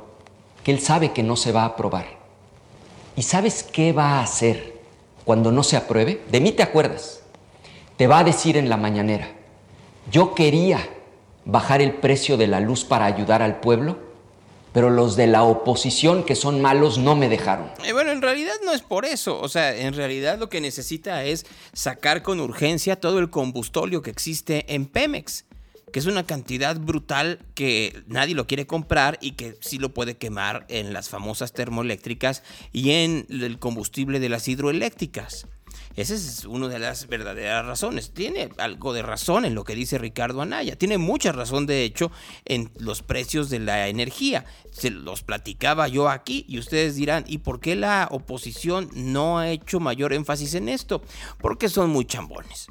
que él sabe que no se va a aprobar. ¿Y sabes qué va a hacer cuando no se apruebe? De mí te acuerdas. Te va a decir en la mañanera, yo quería bajar el precio de la luz para ayudar al pueblo, pero los de la oposición que son malos no me dejaron.
Eh, bueno, en realidad no es por eso. O sea, en realidad lo que necesita es sacar con urgencia todo el combustóleo que existe en Pemex, que es una cantidad brutal que nadie lo quiere comprar y que sí lo puede quemar en las famosas termoeléctricas y en el combustible de las hidroeléctricas. Esa es una de las verdaderas razones. Tiene algo de razón en lo que dice Ricardo Anaya. Tiene mucha razón, de hecho, en los precios de la energía. Se los platicaba yo aquí y ustedes dirán, ¿y por qué la oposición no ha hecho mayor énfasis en esto? Porque son muy chambones.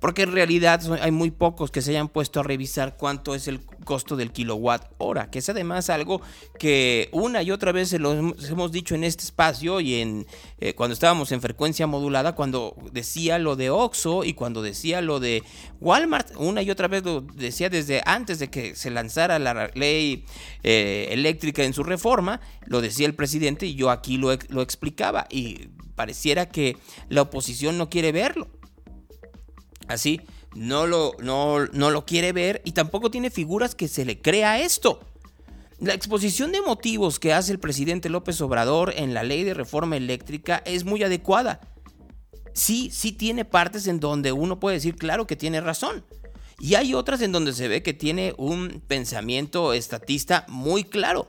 Porque en realidad hay muy pocos que se hayan puesto a revisar cuánto es el costo del kilowatt hora, que es además algo que una y otra vez se lo hemos dicho en este espacio y en eh, cuando estábamos en frecuencia modulada, cuando decía lo de Oxxo y cuando decía lo de Walmart, una y otra vez lo decía desde antes de que se lanzara la ley eh, eléctrica en su reforma, lo decía el presidente y yo aquí lo, lo explicaba y pareciera que la oposición no quiere verlo así, no lo, no, no lo quiere ver y tampoco tiene figuras que se le crea esto. La exposición de motivos que hace el presidente López Obrador en la ley de reforma eléctrica es muy adecuada. Sí, sí tiene partes en donde uno puede decir, claro que tiene razón. Y hay otras en donde se ve que tiene un pensamiento estatista muy claro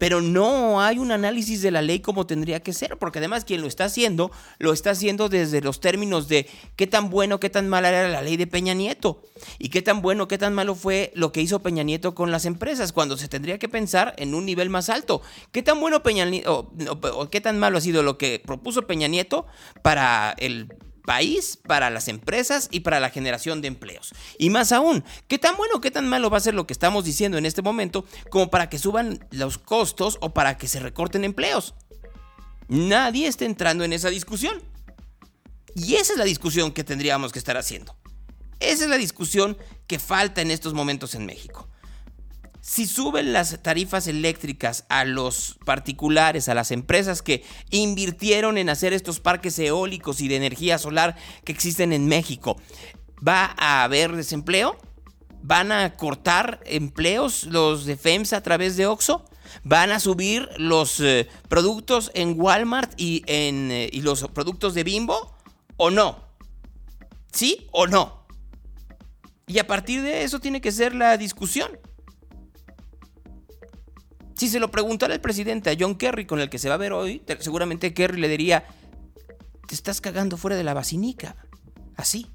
pero no hay un análisis de la ley como tendría que ser, porque además quien lo está haciendo, lo está haciendo desde los términos de qué tan bueno, qué tan mala era la ley de Peña Nieto, y qué tan bueno, qué tan malo fue lo que hizo Peña Nieto con las empresas, cuando se tendría que pensar en un nivel más alto. ¿Qué tan bueno Peña Nieto, o, qué tan malo ha sido lo que propuso Peña Nieto para el país, para las empresas y para la generación de empleos. Y más aún, ¿qué tan bueno, qué tan malo va a ser lo que estamos diciendo en este momento como para que suban los costos o para que se recorten empleos? Nadie está entrando en esa discusión. Y esa es la discusión que tendríamos que estar haciendo. Esa es la discusión que falta en estos momentos en México. Si suben las tarifas eléctricas a los particulares, a las empresas que invirtieron en hacer estos parques eólicos y de energía solar que existen en México, ¿va a haber desempleo? ¿Van a cortar empleos los de FEMS a través de OXO? ¿Van a subir los eh, productos en Walmart y, en, eh, y los productos de Bimbo? ¿O no? ¿Sí o no? Y a partir de eso tiene que ser la discusión. Si se lo preguntara el presidente a John Kerry, con el que se va a ver hoy, seguramente Kerry le diría, te estás cagando fuera de la basinica. Así.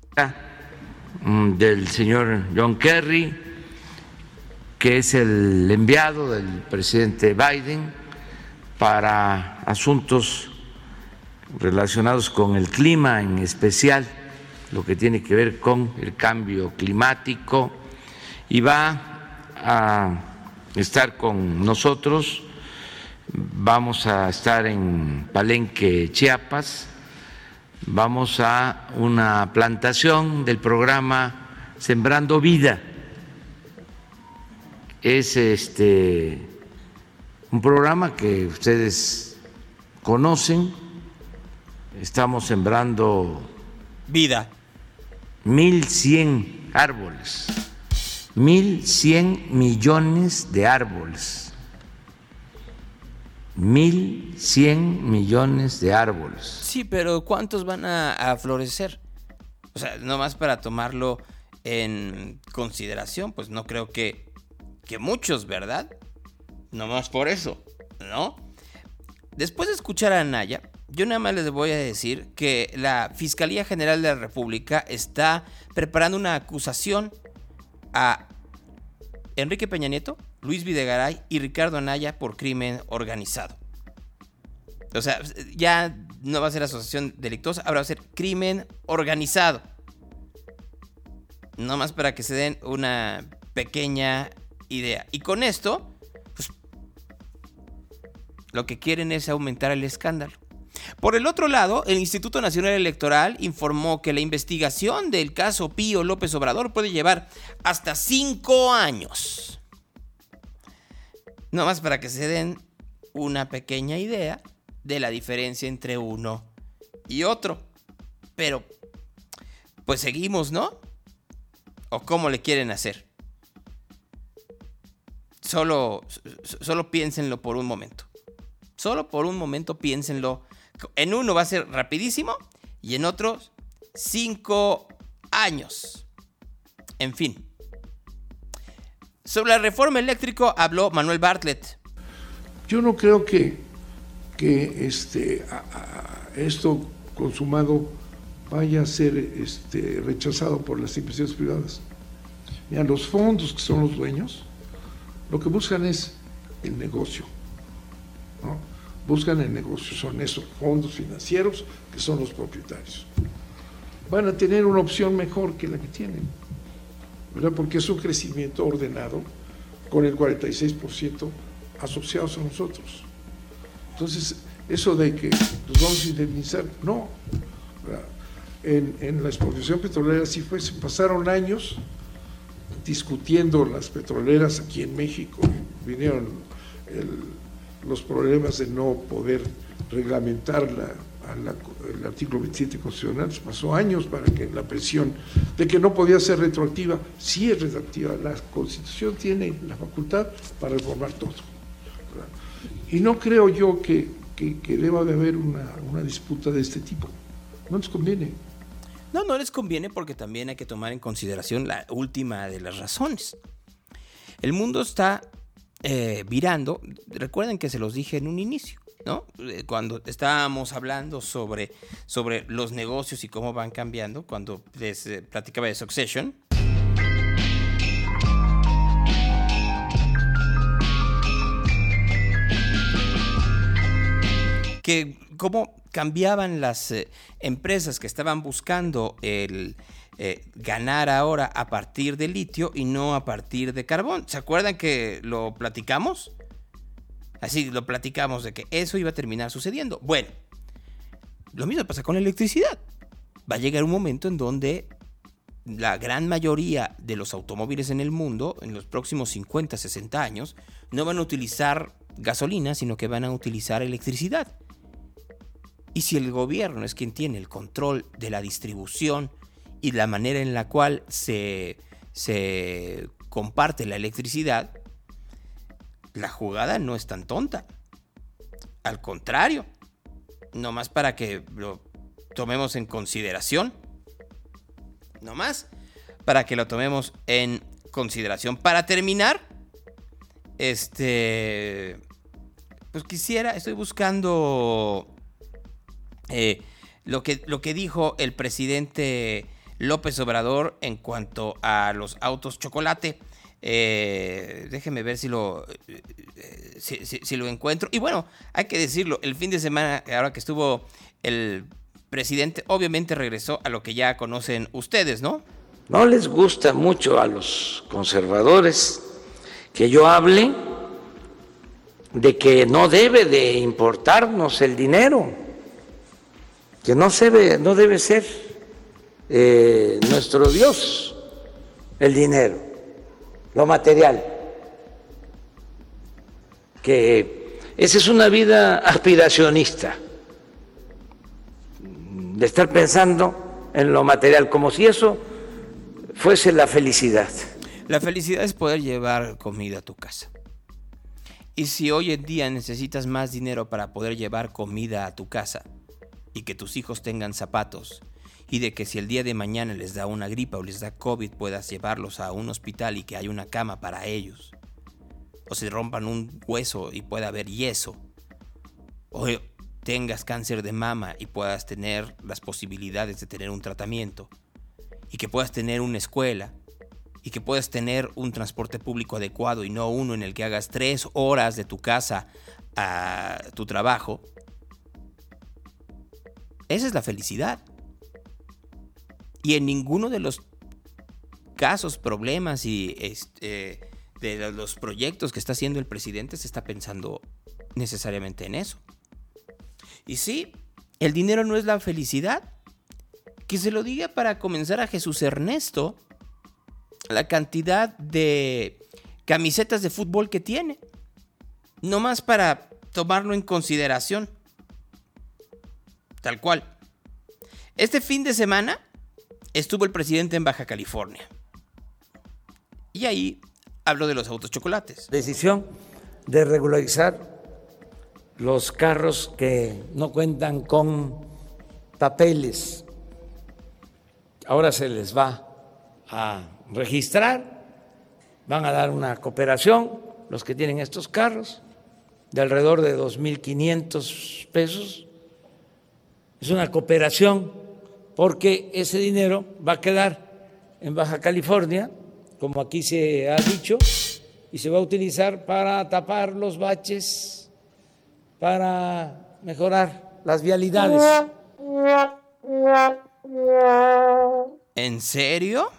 Mm, del señor John Kerry, que es el enviado del presidente Biden para asuntos relacionados con el clima, en especial lo que tiene que ver con el cambio climático, y va a estar con nosotros. Vamos a estar en Palenque, Chiapas. Vamos a una plantación del programa Sembrando Vida. Es este un programa que ustedes conocen. Estamos sembrando
vida.
1100 árboles 1.100 millones de árboles. 1.100 millones de árboles.
Sí, pero ¿cuántos van a, florecer? O sea, nomás para tomarlo en consideración, pues no creo que, que muchos, ¿verdad? Nomás por eso, ¿no? Después de escuchar a Naya, yo nada más les voy a decir que la Fiscalía General de la República está preparando una acusación a Enrique Peña Nieto Luis Videgaray y Ricardo Anaya por crimen organizado. O sea, ya no va a ser asociación delictuosa, ahora va a ser crimen organizado. No más para que se den una pequeña idea. Y con esto, pues, lo que quieren es aumentar el escándalo. Por el otro lado, el Instituto Nacional Electoral informó que la investigación del caso Pío López Obrador puede llevar hasta cinco años. No más para que se den una pequeña idea de la diferencia entre uno y otro. Pero, pues seguimos, ¿no? ¿O cómo le quieren hacer? Solo, solo piénsenlo por un momento. Solo por un momento piénsenlo. En uno va a ser rapidísimo y en otros cinco años. En fin. Sobre la reforma eléctrica habló Manuel Bartlett.
Yo no creo que, que este, esto consumado vaya a ser este, rechazado por las inversiones privadas. Mira, los fondos que son los dueños, lo que buscan es el negocio. Buscan el negocio, son esos fondos financieros que son los propietarios. Van a tener una opción mejor que la que tienen, ¿verdad? porque es un crecimiento ordenado con el 46% asociados a nosotros. Entonces, eso de que los vamos a indemnizar, no. En, la expropiación petrolera sí fue, se pasaron años discutiendo las petroleras aquí en México, vinieron los problemas de no poder reglamentar el artículo 27 constitucional, pasó años para que la presión de que no podía ser retroactiva, sí es retroactiva, la constitución tiene la facultad para reformar todo. Y no creo yo que, que, deba de haber una, una disputa de este tipo, no les conviene.
No, no les conviene porque también hay que tomar en consideración la última de las razones. El mundo está eh, virando, recuerden que se los dije en un inicio, ¿no? Eh, cuando estábamos hablando sobre, sobre los negocios y cómo van cambiando, cuando les eh, platicaba de Succession. Que cómo cambiaban las empresas que estaban buscando el eh, ganar ahora a partir de litio y no a partir de carbón. ¿Se acuerdan que lo platicamos? Así lo platicamos de que eso iba a terminar sucediendo. Bueno, lo mismo pasa con la electricidad. Va a llegar un momento en donde la gran mayoría de los automóviles en el mundo, en los próximos 50, 60 años, no van a utilizar gasolina, sino que van a utilizar electricidad. Y si el gobierno es quien tiene el control de la distribución y la manera en la cual se, se comparte la electricidad, la jugada no es tan tonta. Al contrario, nomás para que lo tomemos en consideración. Nomás para que lo tomemos en consideración. Para terminar, este, pues quisiera, estoy buscando eh, lo, que, lo que dijo el presidente López Obrador en cuanto a los autos chocolate. Eh, déjeme ver si lo, eh, si, lo encuentro. Y bueno, hay que decirlo, el fin de semana, ahora que estuvo el presidente, obviamente regresó a lo que ya conocen ustedes, ¿no?
No les gusta mucho a los conservadores que yo hable de que no debe de importarnos el dinero que no, debe, no debe ser eh, nuestro Dios el dinero, lo material, que esa es una vida aspiracionista, de estar pensando en lo material, como si eso fuese la felicidad.
La felicidad es poder llevar comida a tu casa. Y si hoy en día necesitas más dinero para poder llevar comida a tu casa, y que tus hijos tengan zapatos y de que si el día de mañana les da una gripa o les da COVID puedas llevarlos a un hospital y que hay una cama para ellos. O se rompan un hueso y pueda haber yeso. O tengas cáncer de mama y puedas tener las posibilidades de tener un tratamiento. Y que puedas tener una escuela y que puedas tener un transporte público adecuado y no uno en el que hagas tres horas de tu casa a tu trabajo, esa es la felicidad. Y en ninguno de los casos, problemas y este, de los proyectos que está haciendo el presidente se está pensando necesariamente en eso. Y sí, el dinero no es la felicidad. Que se lo diga para comenzar a Jesús Ernesto la cantidad de camisetas de fútbol que tiene. No más para tomarlo en consideración. Tal cual. Este fin de semana estuvo el presidente en Baja California. Y ahí habló de los autos chocolates.
Decisión de regularizar los carros que no cuentan con papeles. Ahora se les va a registrar, van a dar una cooperación los que tienen estos carros de alrededor de 2.500 pesos. Es una cooperación porque ese dinero va a quedar en Baja California, como aquí se ha dicho, y se va a utilizar para tapar los baches para mejorar las vialidades.
¿En serio?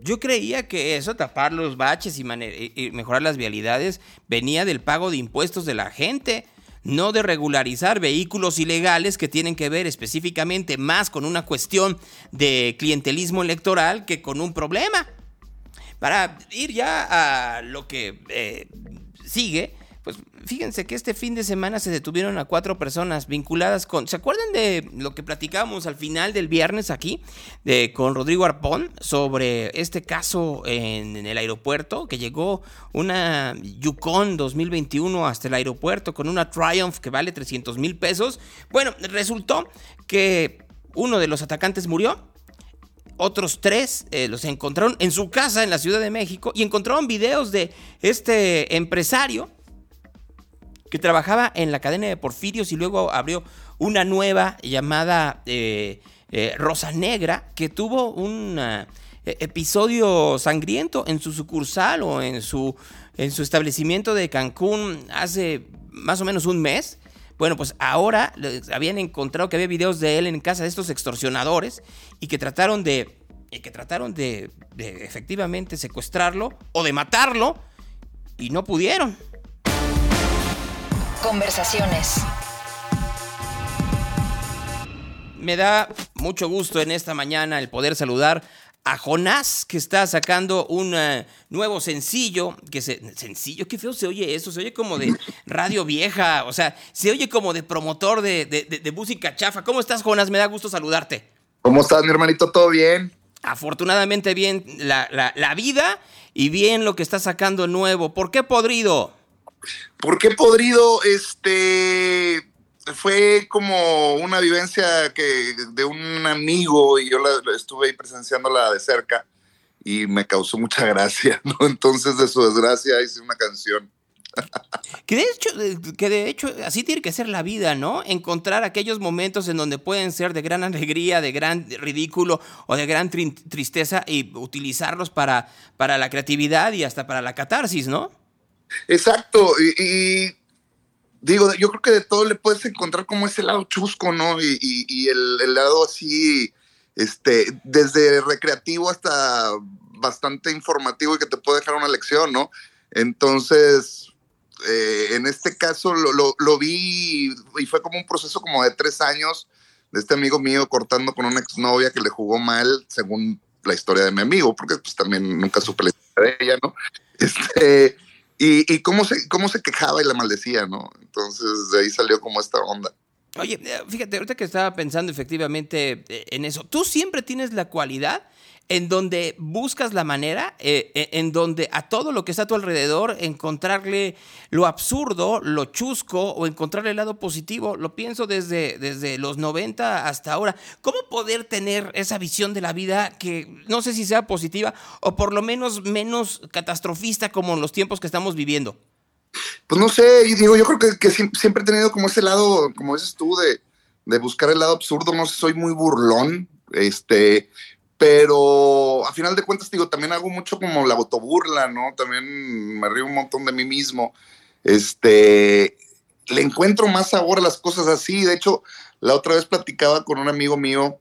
Yo creía que eso, tapar los baches y, mejorar las vialidades, venía del pago de impuestos de la gente, no de regularizar vehículos ilegales que tienen que ver específicamente más con una cuestión de clientelismo electoral que con un problema. Para ir ya a lo que eh, sigue, pues fíjense que este fin de semana se detuvieron a cuatro personas vinculadas con. ¿Se acuerdan de lo que platicábamos al final del viernes aquí? De, con Rodrigo Arpón sobre este caso en, el aeropuerto, que llegó una Yukon 2021 hasta el aeropuerto con una Triumph que vale 300 mil pesos. Bueno, resultó que uno de los atacantes murió. Otros tres eh, los encontraron en su casa en la Ciudad de México y encontraron videos de este empresario que trabajaba en la cadena de Porfirios y luego abrió una nueva llamada eh, eh, Rosa Negra, que tuvo un eh, episodio sangriento en su sucursal o en su, en su establecimiento de Cancún hace más o menos un mes. Bueno, pues ahora habían encontrado que había videos de él en casa de estos extorsionadores y que trataron de, que trataron de efectivamente secuestrarlo o de matarlo y no pudieron.
Conversaciones.
Me da mucho gusto en esta mañana el poder saludar a Jonás, que está sacando un eh, nuevo sencillo, que se, sencillo, qué feo se oye eso, se oye como de radio vieja, o sea, se oye como de promotor de, música chafa. ¿Cómo estás, Jonás? Me da gusto saludarte.
¿Cómo estás, mi hermanito? ¿Todo bien?
Afortunadamente bien la, la vida y bien lo que está sacando nuevo. ¿Por qué podrido?
¿Por qué podrido? Este fue como una vivencia que de un amigo y yo la, estuve ahí presenciándola de cerca y me causó mucha gracia, ¿no? Entonces de su desgracia hice una canción.
Que de hecho, que de hecho así tiene que ser la vida, ¿no? Encontrar aquellos momentos en donde pueden ser de gran alegría, de gran ridículo o de gran tristeza y utilizarlos para, para la creatividad y hasta para la catarsis, ¿no?
Exacto, y, digo, yo creo que de todo le puedes encontrar como ese lado chusco, ¿no? Y, el, lado así, este, desde recreativo hasta bastante informativo y que te puede dejar una lección, ¿no? Entonces, eh, en este caso lo, lo, vi y fue como un proceso como de tres años de este amigo mío cortando con una exnovia que le jugó mal, según la historia de mi amigo, porque pues también nunca supe la historia de ella, ¿no? Este, y, cómo, se, cómo se quejaba y la maldecía, ¿no? Entonces de ahí salió como esta onda.
Oye, eh, fíjate, ahorita que estaba pensando efectivamente eh, en eso, tú siempre tienes la cualidad en donde buscas la manera, eh, eh, en donde a todo lo que está a tu alrededor, encontrarle lo absurdo, lo chusco o encontrarle el lado positivo. Lo pienso desde, desde los 90 hasta ahora. ¿Cómo poder tener esa visión de la vida que no sé si sea positiva o por lo menos menos catastrofista como en los tiempos que estamos viviendo?
Pues no sé, digo, yo creo que, que siempre he tenido como ese lado, como dices tú, de, de buscar el lado absurdo. No sé, soy muy burlón. Este, pero a final de cuentas, digo, también hago mucho como la autoburla, ¿no? También me río un montón de mí mismo. Este, le encuentro más sabor a las cosas así. De hecho, la otra vez platicaba con un amigo mío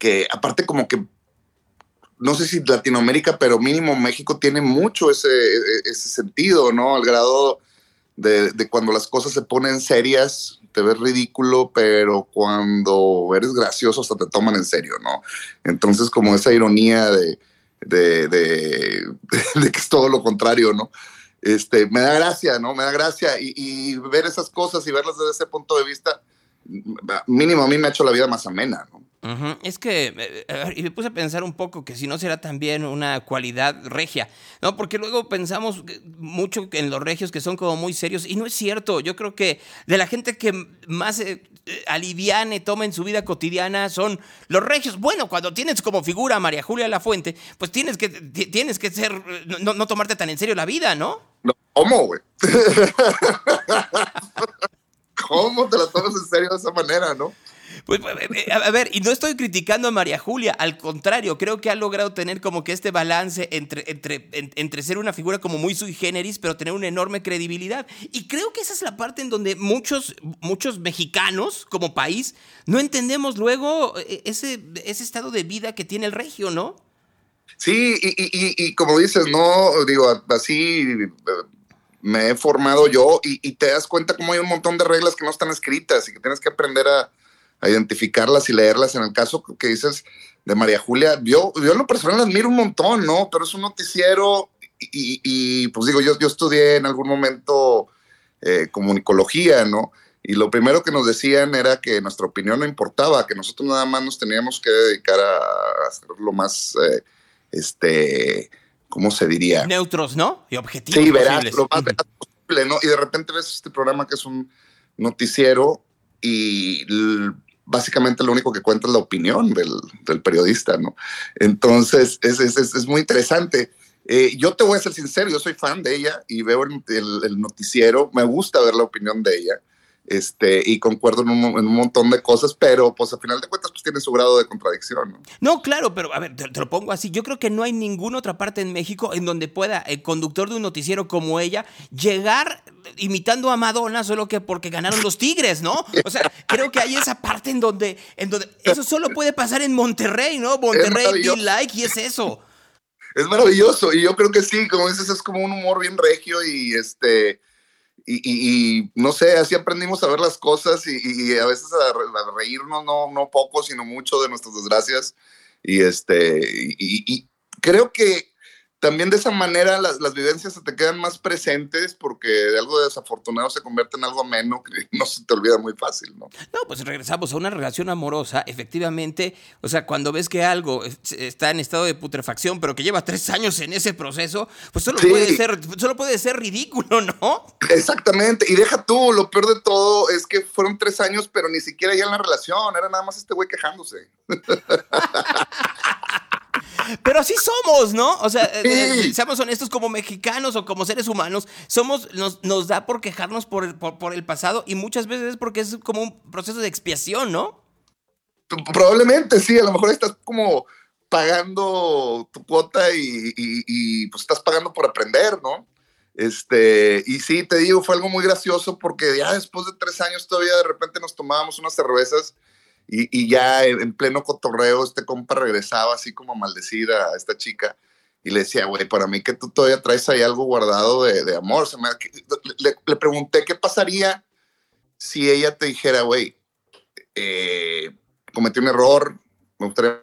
que aparte como que, no sé si Latinoamérica, pero mínimo México tiene mucho ese, ese sentido, ¿no? Al grado de cuando las cosas se ponen serias, te ves ridículo, pero cuando eres gracioso hasta te toman en serio, ¿no? Entonces como esa ironía de, que es todo lo contrario, ¿no? Este, me da gracia, ¿no? Me da gracia y, y, ver esas cosas y verlas desde ese punto de vista, mínimo a mí me ha hecho la vida más amena, ¿no?
Uh -huh. Es que, eh, y me puse a pensar un poco que si no será también una cualidad regia, ¿no? Porque luego pensamos mucho en los regios que son como muy serios, y no es cierto. Yo creo que de la gente que más eh, aliviane toma en su vida cotidiana son los regios. Bueno, cuando tienes como figura a María Julia La Fuente, pues tienes que, tienes que ser, no, no tomarte tan en serio la vida, ¿no?
no ¿Cómo, güey? ¿Cómo te la tomas en serio de esa manera, no?
Pues, a ver, y no estoy criticando a María Julia, al contrario, creo que ha logrado tener como que este balance entre, entre, entre ser una figura como muy sui generis, pero tener una enorme credibilidad. Y creo que esa es la parte en donde muchos, muchos mexicanos como país no entendemos luego ese, ese estado de vida que tiene el regio, ¿no?
Sí, y, y, y como dices, no, digo, así me he formado yo y, te das cuenta como hay un montón de reglas que no están escritas y que tienes que aprender a, identificarlas y leerlas. En el caso que dices de María Julia, yo, yo en lo personal admiro un montón, ¿no? Pero es un noticiero y, y pues digo, yo, yo estudié en algún momento eh, comunicología, ¿no? Y lo primero que nos decían era que nuestra opinión no importaba, que nosotros nada más nos teníamos que dedicar a hacer lo más, eh, este, ¿cómo se diría?
Neutros, ¿no? Y objetivos.
Sí, verás, lo más veraz posible, ¿no? Y de repente ves este programa que es un noticiero y básicamente lo único que cuenta es la opinión del, del periodista, ¿no? Entonces, es, es, es muy interesante. Eh, yo te voy a ser sincero, yo soy fan de ella y veo el, el, el, noticiero, me gusta ver la opinión de ella. Este, y concuerdo en un, en un, montón de cosas, pero pues al final de cuentas pues tiene su grado de contradicción. ¿no?
no, claro, pero a ver, te, te, lo pongo así, yo creo que no hay ninguna otra parte en México en donde pueda el conductor de un noticiero como ella llegar imitando a Madonna solo que porque ganaron los Tigres, ¿no? O sea, creo que hay esa parte en donde, en donde eso solo puede pasar en Monterrey, ¿no? Monterrey, be like, y es eso.
Es maravilloso, y yo creo que sí, como dices, es como un humor bien regio y este y, no sé, así aprendimos a ver las cosas y, y a veces a, a, reírnos, no, no poco, sino mucho de nuestras desgracias. Y, este, y, creo que también de esa manera las, las, vivencias se te quedan más presentes porque de algo desafortunado se convierte en algo ameno que no se te olvida muy fácil, ¿no?
No, pues regresamos a una relación amorosa, efectivamente, o sea, cuando ves que algo está en estado de putrefacción, pero que lleva tres años en ese proceso, pues solo, sí. puede, ser, solo puede ser ridículo, ¿no?
Exactamente, y deja tú, lo peor de todo es que fueron tres años, pero ni siquiera ya en la relación, era nada más este güey quejándose.
Pero así somos, ¿no? O sea, sí. seamos honestos como mexicanos o como seres humanos, somos, nos, nos da por quejarnos por el, por, por el pasado y muchas veces es porque es como un proceso de expiación, ¿no?
Probablemente sí, a lo mejor estás como pagando tu cuota y, y, y, pues estás pagando por aprender, ¿no? Este, y sí, te digo, fue algo muy gracioso porque ya después de tres años todavía de repente nos tomábamos unas cervezas y, y, ya en pleno cotorreo, este compa regresaba así como a maldecir a esta chica. Y le decía, güey, para mí que tú todavía traes ahí algo guardado de, de amor. Se me, le, le, pregunté qué pasaría si ella te dijera, güey, eh, cometí un error, me gustaría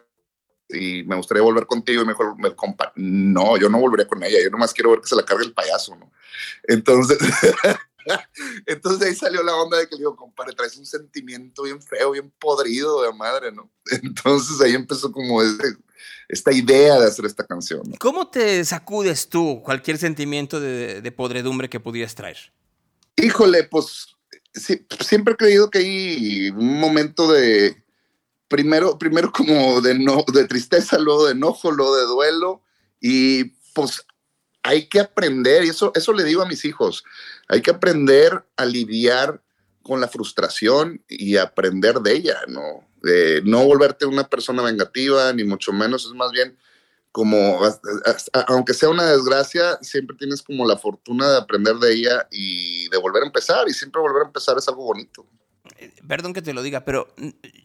y me gustaría volver contigo. Y me dijo el compa, no, yo no volvería con ella, yo nomás quiero ver que se la cargue el payaso, ¿no? Entonces... Entonces ahí salió la onda de que le digo, compadre, traes un sentimiento bien feo, bien podrido de madre, ¿no? Entonces ahí empezó como este, esta idea de hacer esta canción. ¿no?
¿Cómo te sacudes tú cualquier sentimiento de, de podredumbre que pudieras traer?
Híjole, pues sí, siempre he creído que hay un momento de, primero, primero como de, no, de tristeza, luego de enojo, luego de duelo, y pues hay que aprender, y eso, eso le digo a mis hijos, hay que aprender a lidiar con la frustración y aprender de ella, ¿no? Eh, no volverte una persona vengativa, ni mucho menos, es más bien como, aunque sea una desgracia, siempre tienes como la fortuna de aprender de ella y de volver a empezar, y siempre volver a empezar es algo bonito.
Perdón que te lo diga, pero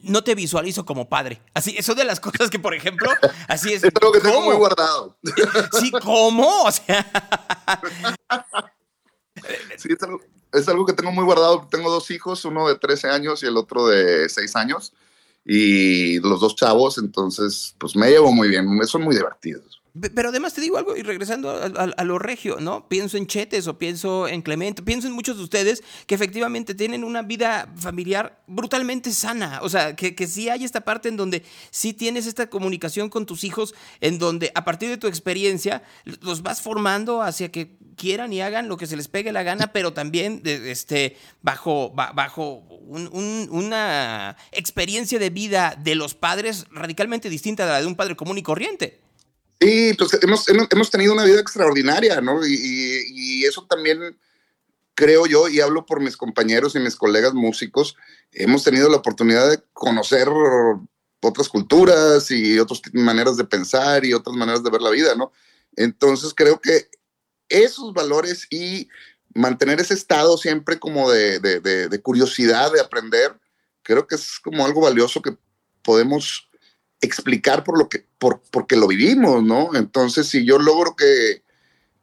no te visualizo como padre. Así, eso de las cosas que, por ejemplo, así es.
es algo que tengo muy guardado.
Sí, ¿cómo? O sea.
sí, es algo, es algo que tengo muy guardado. Tengo dos hijos, uno de 13 años y el otro de 6 años y los dos chavos, entonces pues me llevo muy bien, son muy divertidos.
Pero además te digo algo, y regresando a, lo regio, ¿no? Pienso en Chetes o pienso en Clemente, pienso en muchos de ustedes que efectivamente tienen una vida familiar brutalmente sana. O sea, que, que sí hay esta parte en donde sí tienes esta comunicación con tus hijos, en donde a partir de tu experiencia los vas formando hacia que quieran y hagan lo que se les pegue la gana, pero también este, bajo, bajo una experiencia de vida de los padres radicalmente distinta de la de un padre común y corriente.
Sí, pues hemos, hemos tenido una vida extraordinaria, ¿no? Y, eso también creo yo, y hablo por mis compañeros y mis colegas músicos, hemos tenido la oportunidad de conocer otras culturas y otras maneras de pensar y otras maneras de ver la vida, ¿no? Entonces creo que esos valores y mantener ese estado siempre como de, de curiosidad, de aprender, creo que es como algo valioso que podemos explicar por lo que, por, porque lo vivimos, ¿no? Entonces, si yo logro que,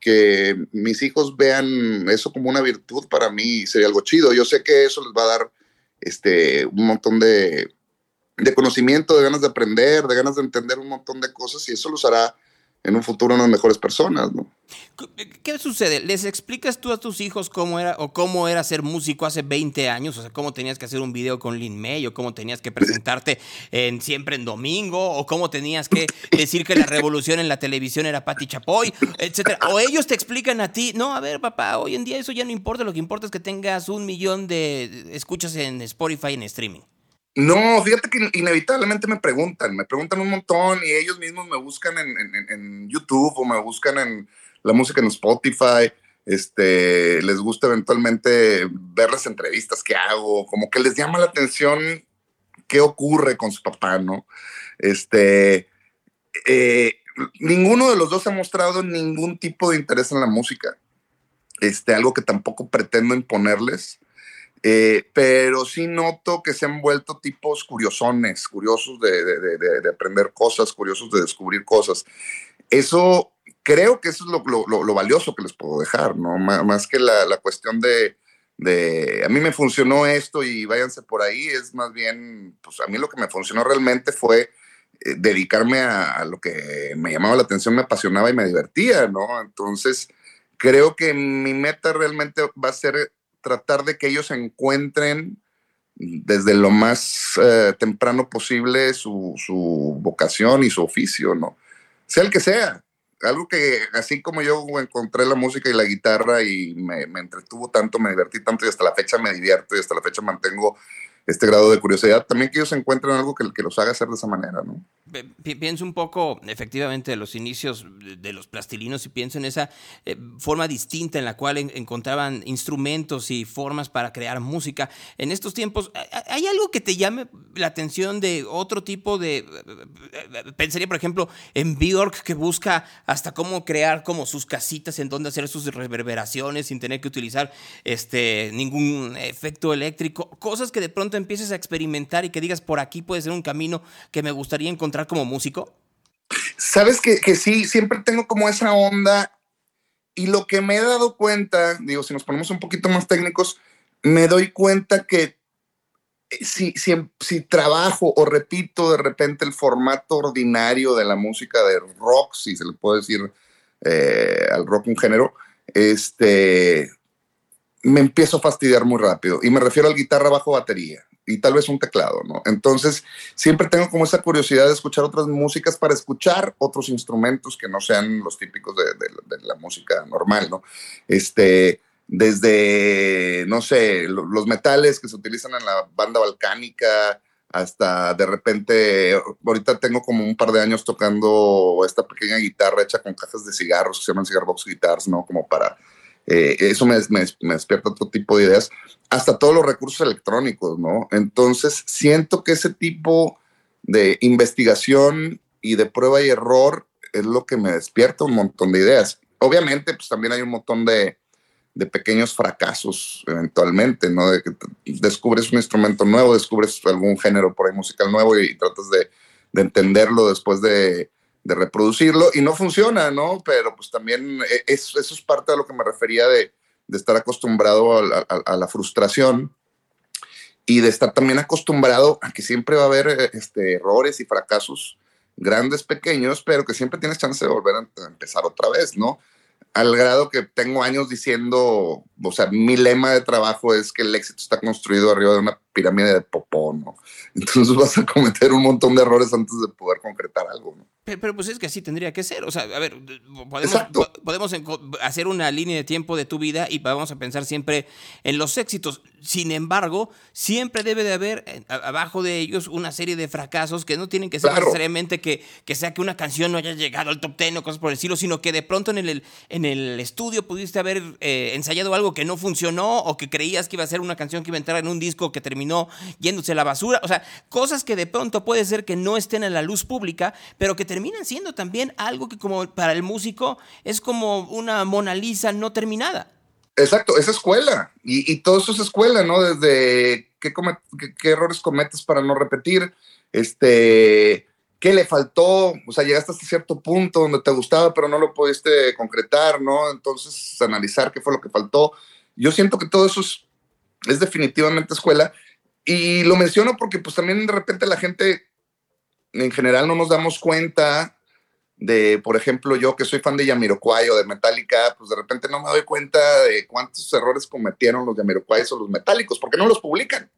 que mis hijos vean eso como una virtud, para mí sería algo chido. Yo sé que eso les va a dar este, un montón de, de conocimiento, de ganas de aprender, de ganas de entender un montón de cosas y eso los hará en un futuro unas mejores personas, ¿no?
¿Qué sucede? ¿Les explicas tú a tus hijos cómo era o cómo era ser músico hace 20 años? O sea, cómo tenías que hacer un video con Lin May o cómo tenías que presentarte en siempre en domingo o cómo tenías que decir que la revolución en la televisión era Patti Chapoy, etcétera. O ellos te explican a ti, no, a ver, papá, hoy en día eso ya no importa, lo que importa es que tengas un millón de escuchas en Spotify en streaming.
No, fíjate que inevitablemente me preguntan, me preguntan un montón y ellos mismos me buscan en, YouTube o me buscan en la música en Spotify. Este, les gusta eventualmente ver las entrevistas que hago, como que les llama la atención qué ocurre con su papá, ¿no? Este, eh, ninguno de los dos ha mostrado ningún tipo de interés en la música. Este, algo que tampoco pretendo imponerles. Eh, pero sí noto que se han vuelto tipos curiosones, curiosos de, aprender cosas, curiosos de descubrir cosas. Eso creo que eso es lo, valioso que les puedo dejar, ¿no? más que la, cuestión de, a mí me funcionó esto y váyanse por ahí, es más bien, pues a mí lo que me funcionó realmente fue eh, dedicarme a, a, lo que me llamaba la atención, me apasionaba y me divertía, ¿no? Entonces, creo que mi meta realmente va a ser tratar de que ellos encuentren desde lo más eh, temprano posible su, su, vocación y su oficio, ¿no? Sea el que sea. Algo que así como yo encontré la música y la guitarra y me, me entretuvo tanto, me divertí tanto y hasta la fecha me divierto y hasta la fecha mantengo este grado de curiosidad, también que ellos encuentren algo que, los haga hacer de esa manera, ¿no?
Pienso un poco, efectivamente, de los inicios de los plastilinos y pienso en esa eh, forma distinta en la cual encontraban instrumentos y formas para crear música. En estos tiempos, ¿hay algo que te llame la atención de otro tipo de... Pensaría, por ejemplo, en Bjork, que busca hasta cómo crear como sus casitas en donde hacer sus reverberaciones sin tener que utilizar este, ningún efecto eléctrico. Cosas que de pronto empieces a experimentar y que digas, por aquí puede ser un camino que me gustaría encontrar como músico?
Sabes que, que sí, siempre tengo como esa onda y lo que me he dado cuenta, digo, si nos ponemos un poquito más técnicos, me doy cuenta que eh, si, si, si, trabajo o repito de repente el formato ordinario de la música de rock, si se le puede decir eh, al rock un género, este, me empiezo a fastidiar muy rápido. Y me refiero al guitarra bajo batería y tal vez un teclado, ¿no? Entonces, siempre tengo como esa curiosidad de escuchar otras músicas para escuchar otros instrumentos que no sean los típicos de, la música normal, ¿no? Este, desde, no sé, los metales que se utilizan en la banda balcánica, hasta de repente, ahorita tengo como un par de años tocando esta pequeña guitarra hecha con cajas de cigarros que se llaman cigar box guitars, ¿no? Como para eh, eso me, despierta otro tipo de ideas, hasta todos los recursos electrónicos, ¿no? Entonces, siento que ese tipo de investigación y de prueba y error es lo que me despierta un montón de ideas. Obviamente, pues también hay un montón de, de pequeños fracasos eventualmente, ¿no? De que descubres un instrumento nuevo, descubres algún género por ahí musical nuevo y, tratas de, entenderlo después de, de, reproducirlo y no funciona, ¿no? Pero pues también e, es, eso es parte de lo que me refería de, estar acostumbrado a, la frustración y de estar también acostumbrado a que siempre va a haber este, errores y fracasos grandes, pequeños, pero que siempre tienes chance de volver a empezar otra vez, ¿no? Al grado que tengo años diciendo, o sea, mi lema de trabajo es que el éxito está construido arriba de una pirámide de popó, ¿no? Entonces vas a cometer un montón de errores antes de poder concretar algo, ¿no?
Pero, pero, pues es que así tendría que ser. O sea, a ver, podemos, podemos hacer una línea de tiempo de tu vida y vamos a pensar siempre en los éxitos. Sin embargo, siempre debe de haber eh, abajo de ellos una serie de fracasos que no tienen que ser claro. necesariamente que, que, sea que una canción no haya llegado al top ten o cosas por el estilo, sino que de pronto en el, en el estudio pudiste haber eh, ensayado algo que no funcionó o que creías que iba a ser una canción que iba a entrar en un disco que terminó yéndose a la basura. O sea, cosas que de pronto puede ser que no estén en la luz pública, pero que terminan siendo también algo que como para el músico es como una Mona Lisa no terminada.
Exacto, es escuela. Y, y, todo eso es escuela, ¿no? Desde qué, errores cometes para no repetir, este, qué le faltó, o sea, llegaste hasta cierto punto donde te gustaba, pero no lo pudiste concretar, ¿no? Entonces, analizar qué fue lo que faltó. Yo siento que todo eso es, es definitivamente escuela. Y lo menciono porque pues también de repente la gente en general no nos damos cuenta de, por ejemplo, yo que soy fan de Yamiroquai o de Metallica, pues de repente no me doy cuenta de cuántos errores cometieron los Yamiroquai o los metálicos, porque no los publican.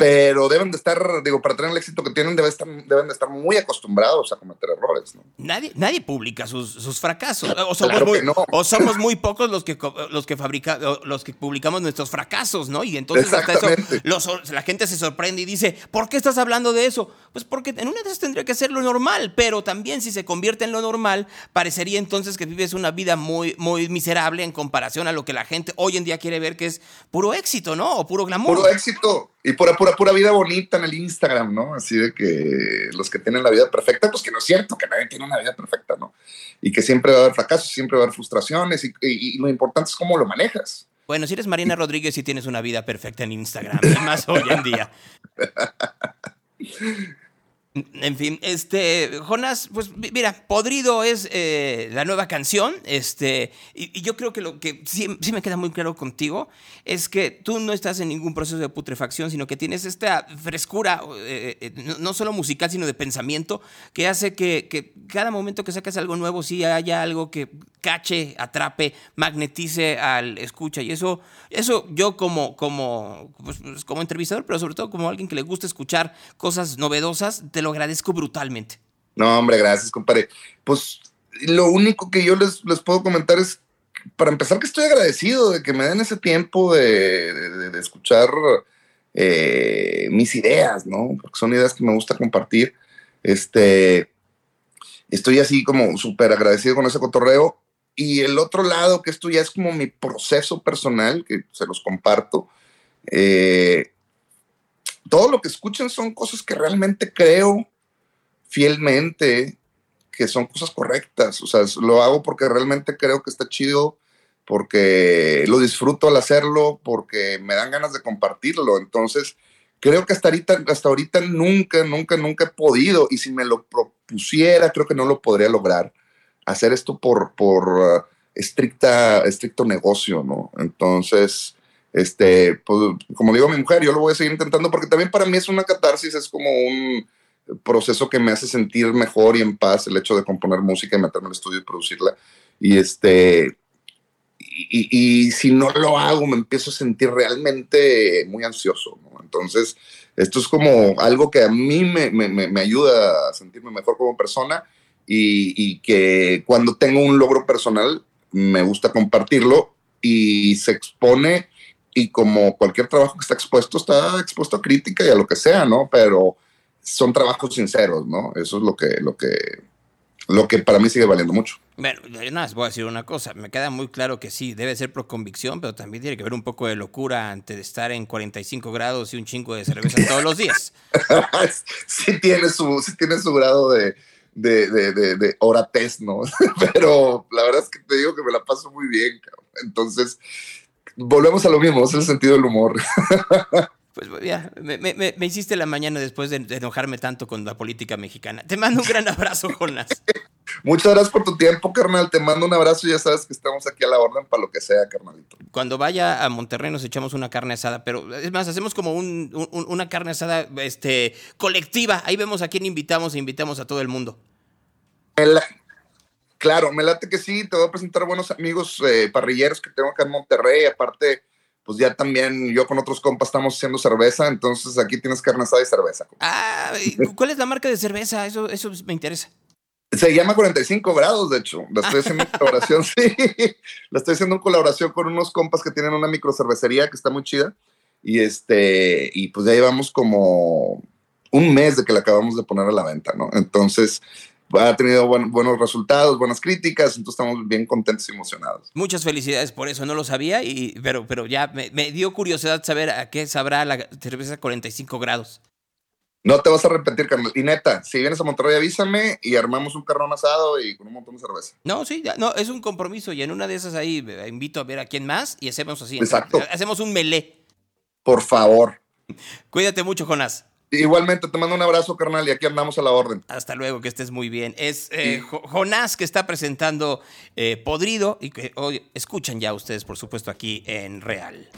Pero deben de estar, digo, para tener el éxito que tienen, deben, estar, deben de estar muy acostumbrados a cometer errores. ¿no?
Nadie, nadie publica sus, sus fracasos. O somos, claro muy, no. o somos muy pocos los que, los, que fabrica, los que publicamos nuestros fracasos, ¿no? Y entonces hasta eso los, la gente se sorprende y dice, ¿por qué estás hablando de eso? Pues porque en una de esas tendría que ser lo normal, pero también si se convierte en lo normal, parecería entonces que vives una vida muy, muy miserable en comparación a lo que la gente hoy en día quiere ver que es puro éxito, ¿no? O puro glamour.
Puro éxito. Y pura, pura, pura vida bonita en el Instagram, ¿no? Así de que los que tienen la vida perfecta, pues que no es cierto, que nadie tiene una vida perfecta, ¿no? Y que siempre va a haber fracasos, siempre va a haber frustraciones y, y, y lo importante es cómo lo manejas.
Bueno, si eres Marina Rodríguez y tienes una vida perfecta en Instagram, y más hoy en día. En fin, este, Jonás, pues mira, Podrido es eh, la nueva canción, este, y, yo creo que lo que sí, me queda muy claro contigo es que tú no estás en ningún proceso de putrefacción, sino que tienes esta frescura, eh, eh, no, solo musical, sino de pensamiento, que hace que, que, cada momento que sacas algo nuevo, sí haya algo que cache, atrape, magnetice al escucha, y eso, eso yo como, como, pues, como entrevistador, pero sobre todo como alguien que le gusta escuchar cosas novedosas, te lo agradezco brutalmente.
No, hombre, gracias, compadre. Pues lo único que yo les, les puedo comentar es, para empezar, que estoy agradecido de que me den ese tiempo de escuchar eh, mis ideas, ¿no? Porque son ideas que me gusta compartir. Este, estoy así como súper agradecido con ese cotorreo. Y el otro lado, que esto ya es como mi proceso personal, que se los comparto. Eh, todo lo que escuchan son cosas que realmente creo fielmente que son cosas correctas. O sea, lo hago porque realmente creo que está chido, porque lo disfruto al hacerlo, porque me dan ganas de compartirlo. Entonces, creo que hasta ahorita, hasta ahorita nunca, nunca, nunca he podido. Y si me lo propusiera, creo que no lo podría lograr. Hacer esto por, por uh, estricta, estricto negocio, ¿no? Entonces, este, pues, como digo a mi mujer, yo lo voy a seguir intentando porque también para mí es una catarsis, es como un proceso que me hace sentir mejor y en paz el hecho de componer música y meterme al estudio y producirla. Y este, y, y, si no lo hago, me empiezo a sentir realmente muy ansioso. ¿no? Entonces, esto es como algo que a mí me, me, me ayuda a sentirme mejor como persona y, y que cuando tengo un logro personal, me gusta compartirlo y se expone y como cualquier trabajo que está expuesto, está expuesto a crítica y a lo que sea, ¿no? Pero son trabajos sinceros, ¿no? Eso es lo que, lo que, lo que para mí sigue valiendo mucho.
Bueno, yo nada más voy a decir una cosa. Me queda muy claro que sí, debe ser por convicción, pero también tiene que haber un poco de locura antes de estar en 45 grados y un chingo de cerveza todos los días.
sí, tiene su, sí tiene su grado de, de, de, de, de oratez, ¿no? pero la verdad es que te digo que me la paso muy bien, cabrón. Entonces, volvemos a lo mismo, es el sentido del humor.
Pues ya, me, me, me, hiciste la mañana después de, enojarme tanto con la política mexicana. Te mando un gran abrazo, Jonas.
Muchas gracias por tu tiempo, carnal. Te mando un abrazo y ya sabes que estamos aquí a la orden para lo que sea, carnalito.
Cuando vaya a Monterrey nos echamos una carne asada, pero es más, hacemos como un, un, una carne asada este, colectiva. Ahí vemos a quién invitamos e invitamos a todo el mundo.
La, claro, me late que sí. Te voy a presentar buenos amigos eh, parrilleros que tengo acá en Monterrey. Aparte, pues ya también yo con otros compas estamos haciendo cerveza, entonces aquí tienes carne asada y cerveza.
Ah, ¿cuál es la marca de cerveza? Eso, eso me interesa.
Se llama 45 grados, de hecho. La estoy haciendo en colaboración, sí. La estoy haciendo en colaboración con unos compas que tienen una microcervecería que está muy chida. Y este, y pues ya llevamos como un mes de que la acabamos de poner a la venta, ¿no? Entonces, ha tenido buen, buenos resultados, buenas críticas, entonces estamos bien contentos y emocionados.
Muchas felicidades por eso, no lo sabía, y, pero, pero ya me, me dio curiosidad saber a qué sabrá la cerveza 45 grados.
No te vas a repetir, carnal. Y neta, si vienes a Monterrey, avísame y armamos un carrón asado y con un montón de cerveza.
No, sí, ya, no, es un compromiso. Y en una de esas ahí invito a ver a quién más y hacemos así.
Exacto.
Hacemos un melé.
Por favor.
Cuídate mucho, Jonás.
Igualmente, te mando un abrazo, carnal, y aquí andamos a la orden.
Hasta luego, que estés muy bien. Es eh, Jonás que está presentando eh, Podrido y que hoy escuchan ya ustedes, por supuesto, aquí en Real.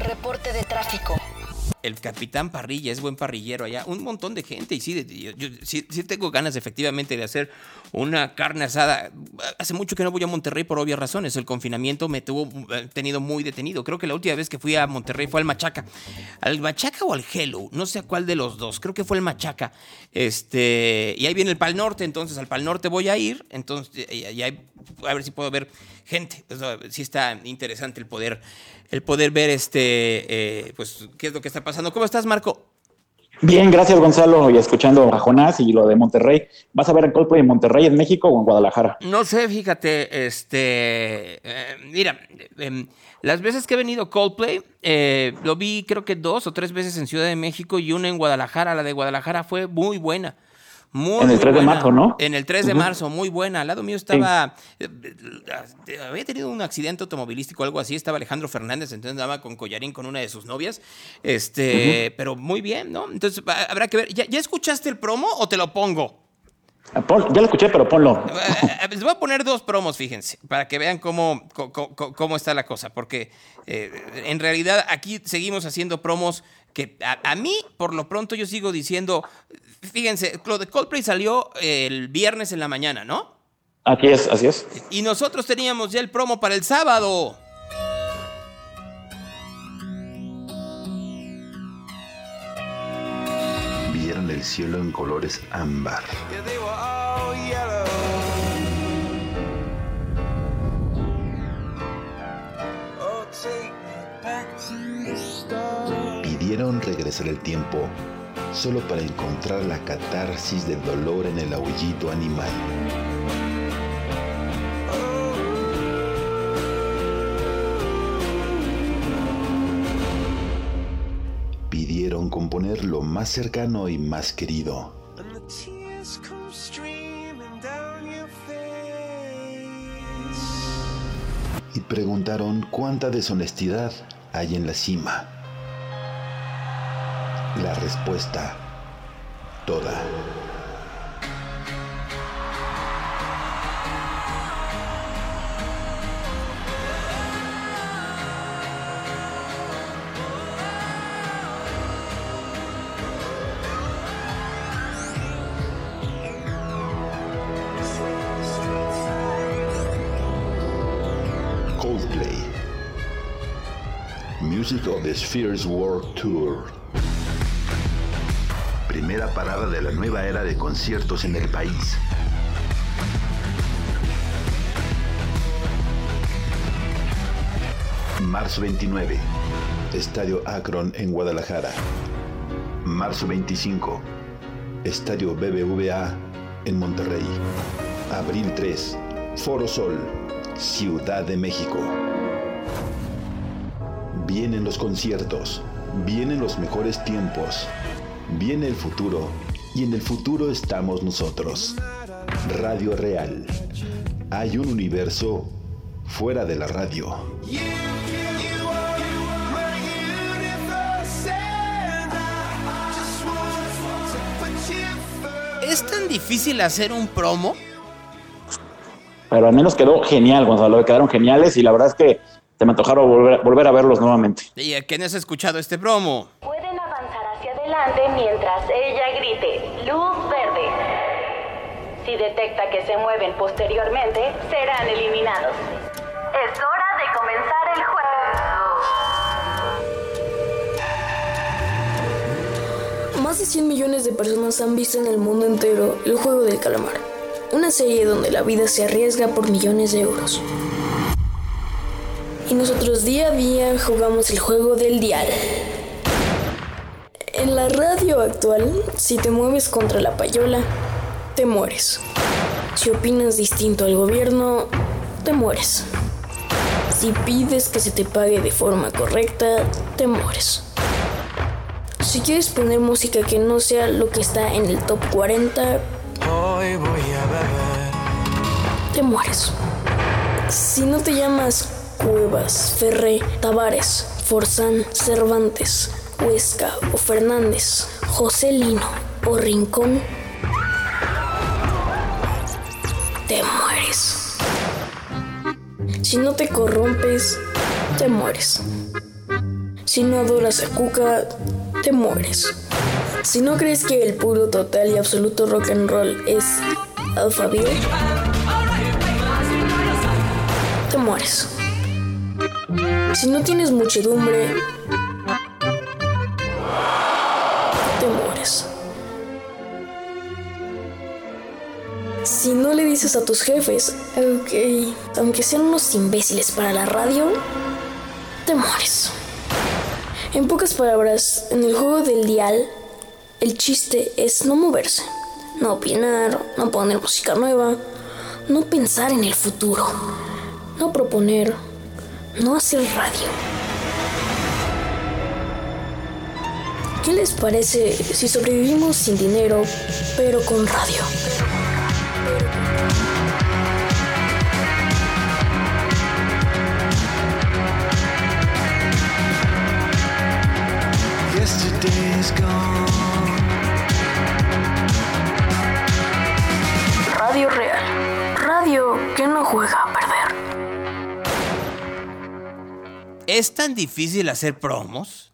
Reporte de tráfico
el capitán parrilla es buen parrillero allá, un montón de gente y sí, sí, tengo ganas efectivamente de hacer una carne asada. Hace mucho que no voy a Monterrey por obvias razones, el confinamiento me tuvo eh, tenido muy detenido. Creo que la última vez que fui a Monterrey fue al Machaca. ¿Al Machaca o al Hello? No sé a cuál de los dos, creo que fue el Machaca. Este, y ahí viene el Pal Norte, entonces al Pal Norte voy a ir, entonces y, hay, a ver si puedo ver gente. sí está interesante el poder el poder ver este, eh, pues, qué es lo que está pasando. ¿Cómo estás, Marco?
Bien, gracias Gonzalo, y escuchando a Jonás y lo de Monterrey. ¿Vas a ver el Coldplay en Monterrey, en México o en Guadalajara?
No sé, fíjate, este, eh, mira, eh, las veces que he venido Coldplay, eh, lo vi creo que dos o tres veces en Ciudad de México y una en Guadalajara. La de Guadalajara fue muy buena. Muy,
en el 3
buena.
de marzo, ¿no?
En el 3 de uh -huh. marzo, muy buena. Al lado mío estaba. Sí. Eh, había tenido un accidente automovilístico o algo así. Estaba Alejandro Fernández, entonces andaba con collarín con una de sus novias. Este, uh -huh. pero muy bien, ¿no? Entonces habrá que ver. ¿Ya, ¿Ya, escuchaste el promo o te lo pongo?
Ya lo escuché, pero ponlo.
Eh, Les voy a poner dos promos, fíjense, para que vean cómo, cómo, cómo está la cosa. Porque eh, en realidad aquí seguimos haciendo promos que a, a, mí, por lo pronto, yo sigo diciendo, fíjense, lo de Coldplay salió el viernes en la mañana, ¿no?
Así es, así es.
Y nosotros teníamos ya el promo para el sábado.
Vieron el cielo en colores ámbar. Pidieron regresar el tiempo solo para encontrar la catarsis del dolor en el aullido animal. Pidieron componer lo más cercano y más querido. Y preguntaron cuánta deshonestidad hay en la cima. La respuesta, toda. Coldplay. Music of the Spheres World Tour primera parada de la nueva era de conciertos en el país. Marzo 29, Estadio Akron en Guadalajara. Marzo 25, Estadio BBVA en Monterrey. Abril 3, Foro Sol, Ciudad de México. Vienen los conciertos, vienen los mejores tiempos, viene el futuro y en el futuro estamos nosotros. Radio Real. Hay un universo fuera de la radio.
¿Es tan difícil hacer un promo?
Pero al menos quedó genial, Gonzalo. Quedaron geniales y la verdad es que se me antojaron volver, volver a verlos nuevamente.
¿Y a quién has escuchado este promo?
Mientras ella grite luz verde. Si detecta que se mueven posteriormente, serán eliminados. Es hora de comenzar el juego.
Más de 100 millones de personas han visto en el mundo entero el juego del calamar, una serie donde la vida se arriesga por millones de euros. Y nosotros día a día jugamos el juego del dial. En la radio actual, si te mueves contra la payola, te mueres. Si opinas distinto al gobierno, te mueres. Si pides que se te pague de forma correcta, te mueres. Si quieres poner música que no sea lo que está en el top 40,
Hoy voy a beber.
te mueres. Si no te llamas Cuevas, Ferré, Tavares, Forzán, Cervantes, Huesca o Fernández, José Lino o Rincón, te mueres. Si no te corrompes, te mueres. Si no adoras a Cuca, te mueres. Si no crees que el puro, total y absoluto rock and roll es Alphaville, te mueres. Si no tienes muchedumbre, Si no le dices a tus jefes, ok, aunque sean unos imbéciles para la radio, te mueres. En pocas palabras, en el juego del dial, el chiste es no moverse, no opinar, no poner música nueva, no pensar en el futuro, no proponer, no hacer radio. ¿Qué les parece si sobrevivimos sin dinero, pero con radio? Radio Real. Radio que no juega a perder.
¿Es tan difícil hacer promos?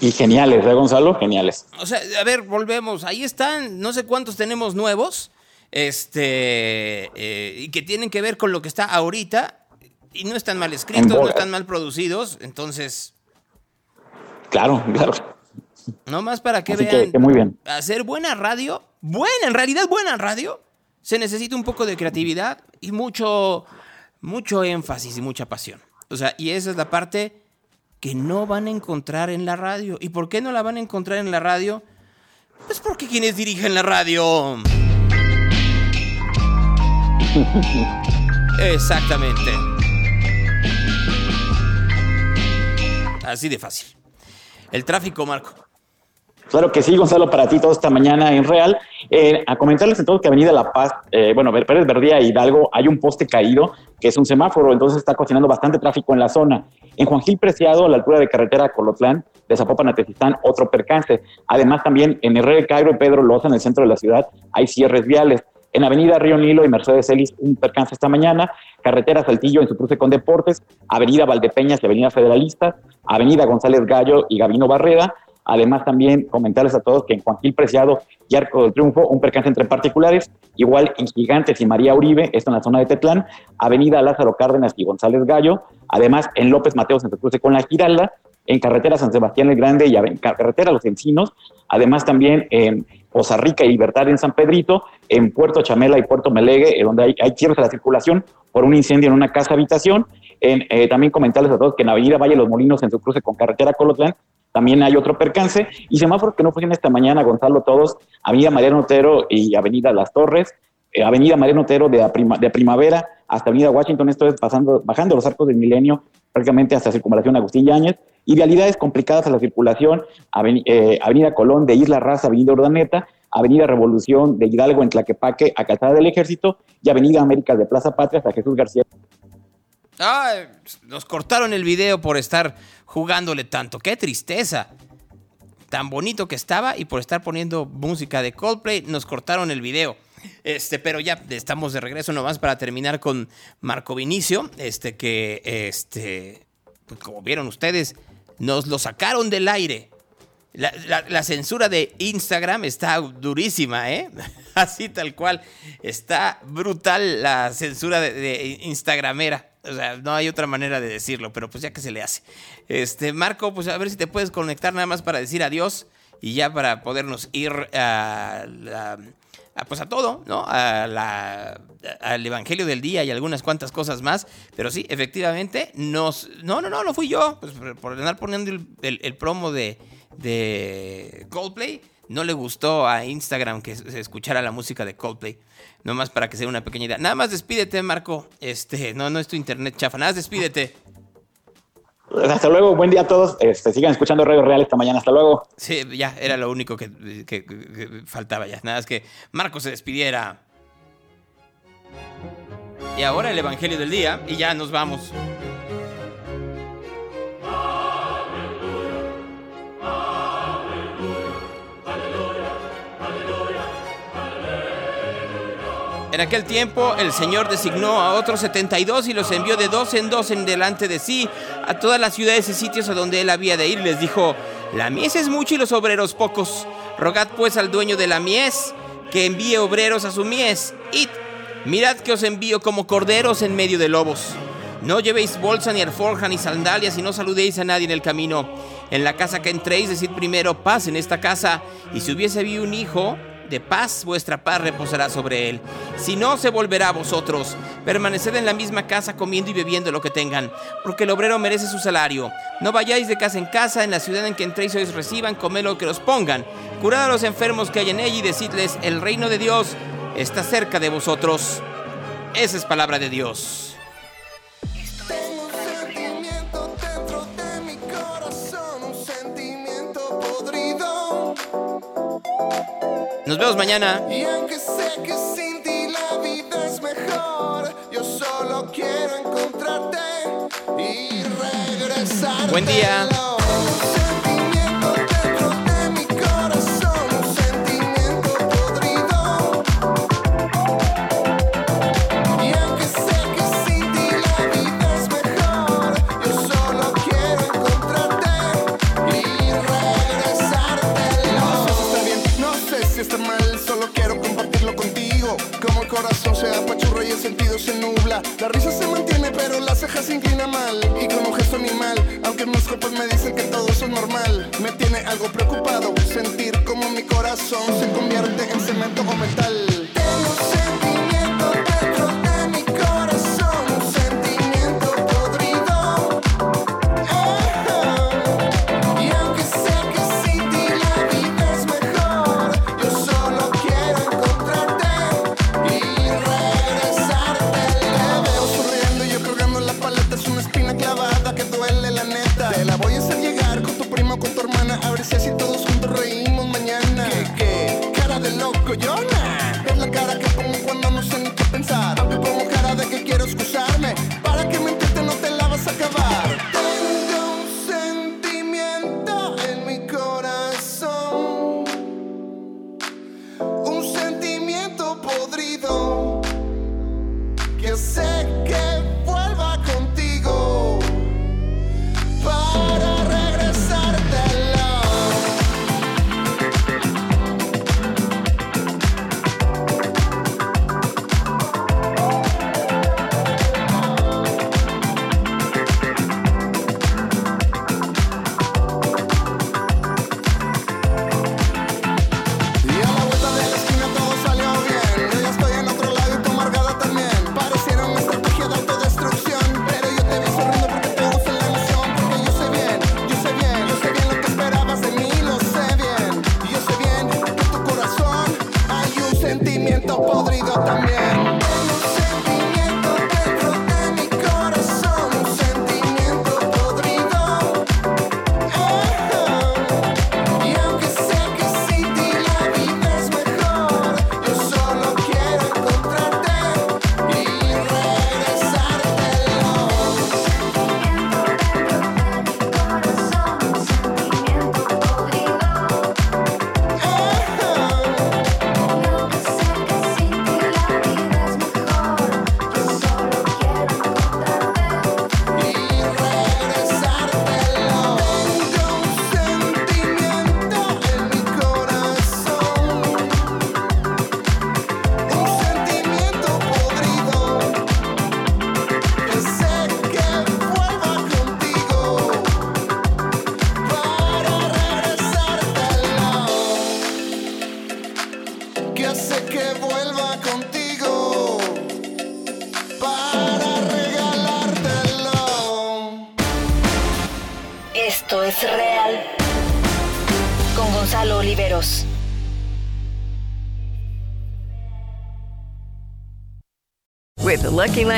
Y geniales, ¿eh, Gonzalo? Geniales.
O sea, a ver, volvemos. Ahí están, no sé cuántos tenemos nuevos, este, eh, y que tienen que ver con lo que está ahorita, y no están mal escritos, no están mal producidos, entonces,
Claro, claro.
No más para que
Así
vean.
que, que muy bien.
Hacer buena radio, buena, en realidad buena radio, se necesita un poco de creatividad y mucho, mucho énfasis y mucha pasión. O sea, y esa es la parte que no van a encontrar en la radio. ¿Y por qué no la van a encontrar en la radio? Pues porque quienes dirigen la radio. Exactamente. Así de fácil. El tráfico, Marco.
Claro que sí, Gonzalo, para ti toda esta mañana en Real. Eh, a comentarles entonces que Avenida La Paz, eh, bueno, Pérez Verdía e Hidalgo, hay un poste caído que es un semáforo, entonces está cocinando bastante tráfico en la zona. En Juan Gil Preciado, a la altura de carretera Colotlán, de Zapopan a Tezistán, otro percance. Además, también en Herrera Cairo y Pedro Loza, en el centro de la ciudad, hay cierres viales. En Avenida Río Nilo y Mercedes Celis, un percance esta mañana. Carretera Saltillo en su cruce con Deportes. Avenida Valdepeñas y Avenida Federalista. Avenida González Gallo y Gavino Barreda. Además, también comentarles a todos que en Juan Gil Preciado y Arco del Triunfo, un percance entre particulares, igual en Gigantes y María Uribe, esto en la zona de Tetlán, Avenida Lázaro Cárdenas y González Gallo, además en López Mateos en su cruce con la Giralda, en Carretera San Sebastián el Grande y en Carretera Los Encinos, además también en Poza Rica y Libertad en San Pedrito, en Puerto Chamela y Puerto Melegue, donde hay, hay cierres a la circulación por un incendio en una casa habitación. En, eh, también comentarles a todos que en Avenida Valle Los Molinos, en su cruce con Carretera Colotlán, también hay otro percance. Y semáforos que no fueron esta mañana, Gonzalo, todos, Avenida Mariano Otero y Avenida Las Torres, eh, Avenida Mariano Otero de, prima- de Primavera hasta Avenida Washington, esto es pasando, bajando los arcos del milenio prácticamente hasta Circunvalación Agustín Yáñez, y vialidades complicadas a la circulación, eh, Avenida Colón de Isla Raza, Avenida Urdaneta, Avenida Revolución de Hidalgo en Tlaquepaque a Calzada del Ejército y Avenida América de Plaza Patria hasta Jesús García.
Ay, nos cortaron el video por estar jugándole tanto. ¡Qué tristeza! Tan bonito que estaba y por estar poniendo música de Coldplay nos cortaron el video. Este, pero ya estamos de regreso nomás para terminar con Marco Vinicio, este que este pues como vieron ustedes nos lo sacaron del aire. La, censura de Instagram está durísima, ¿eh? Así tal cual. Está brutal la censura de, de Instagramera. O sea, no hay otra manera de decirlo, pero pues ya que se le hace. Este, Marco, pues a ver si te puedes conectar nada más para decir adiós y ya para podernos ir a, pues a todo, ¿no? A la- al Evangelio del Día y algunas cuantas cosas más. Pero sí, efectivamente, nos... No, no, no, no fui yo. Pues por, por andar poniendo el, el- el promo de, de Coldplay, no le gustó a Instagram que se escuchara la música de Coldplay. Nomás para que sea una pequeña idea. Nada más despídete, Marco. Este, no, no es tu internet chafa. Nada más despídete.
Hasta luego, buen día a todos. Este, sigan escuchando Radio Real esta mañana. Hasta luego.
Sí, ya, era lo único que, que- faltaba ya. Nada más que Marco se despidiera. Y ahora el Evangelio del Día y ya nos vamos. En aquel tiempo el Señor designó a otros 72 y los envió de dos en dos en delante de sí a todas las ciudades y sitios a donde él había de ir. Les dijo, la mies es mucha y los obreros pocos. Rogad pues al dueño de la mies que envíe obreros a su mies. Id, mirad que os envío como corderos en medio de lobos. No llevéis bolsa ni alforja ni sandalias y no saludéis a nadie en el camino. En la casa que entréis, decid primero paz en esta casa. Y si hubiese habido un hijo, de paz vuestra paz reposará sobre él. Si no, se volverá a vosotros. Permaneced en la misma casa comiendo y bebiendo lo que tengan, porque el obrero merece su salario. No vayáis de casa en casa, en la ciudad en que entréis os reciban, comed lo que os pongan. Curad a los enfermos que hay en ella y decidles, el reino de Dios está cerca de vosotros. Esa es palabra de Dios. Nos vemos mañana.
Y aunque sé que sin ti la vida es mejor, yo solo quiero encontrarte y regresar.
Buen día.
Sentido se nubla. La risa se mantiene, pero la ceja se inclina mal. Y con un gesto animal, aunque mis copas me dicen que todo eso es normal. Me tiene algo preocupado sentir como mi corazón se convierte en cemento o metal.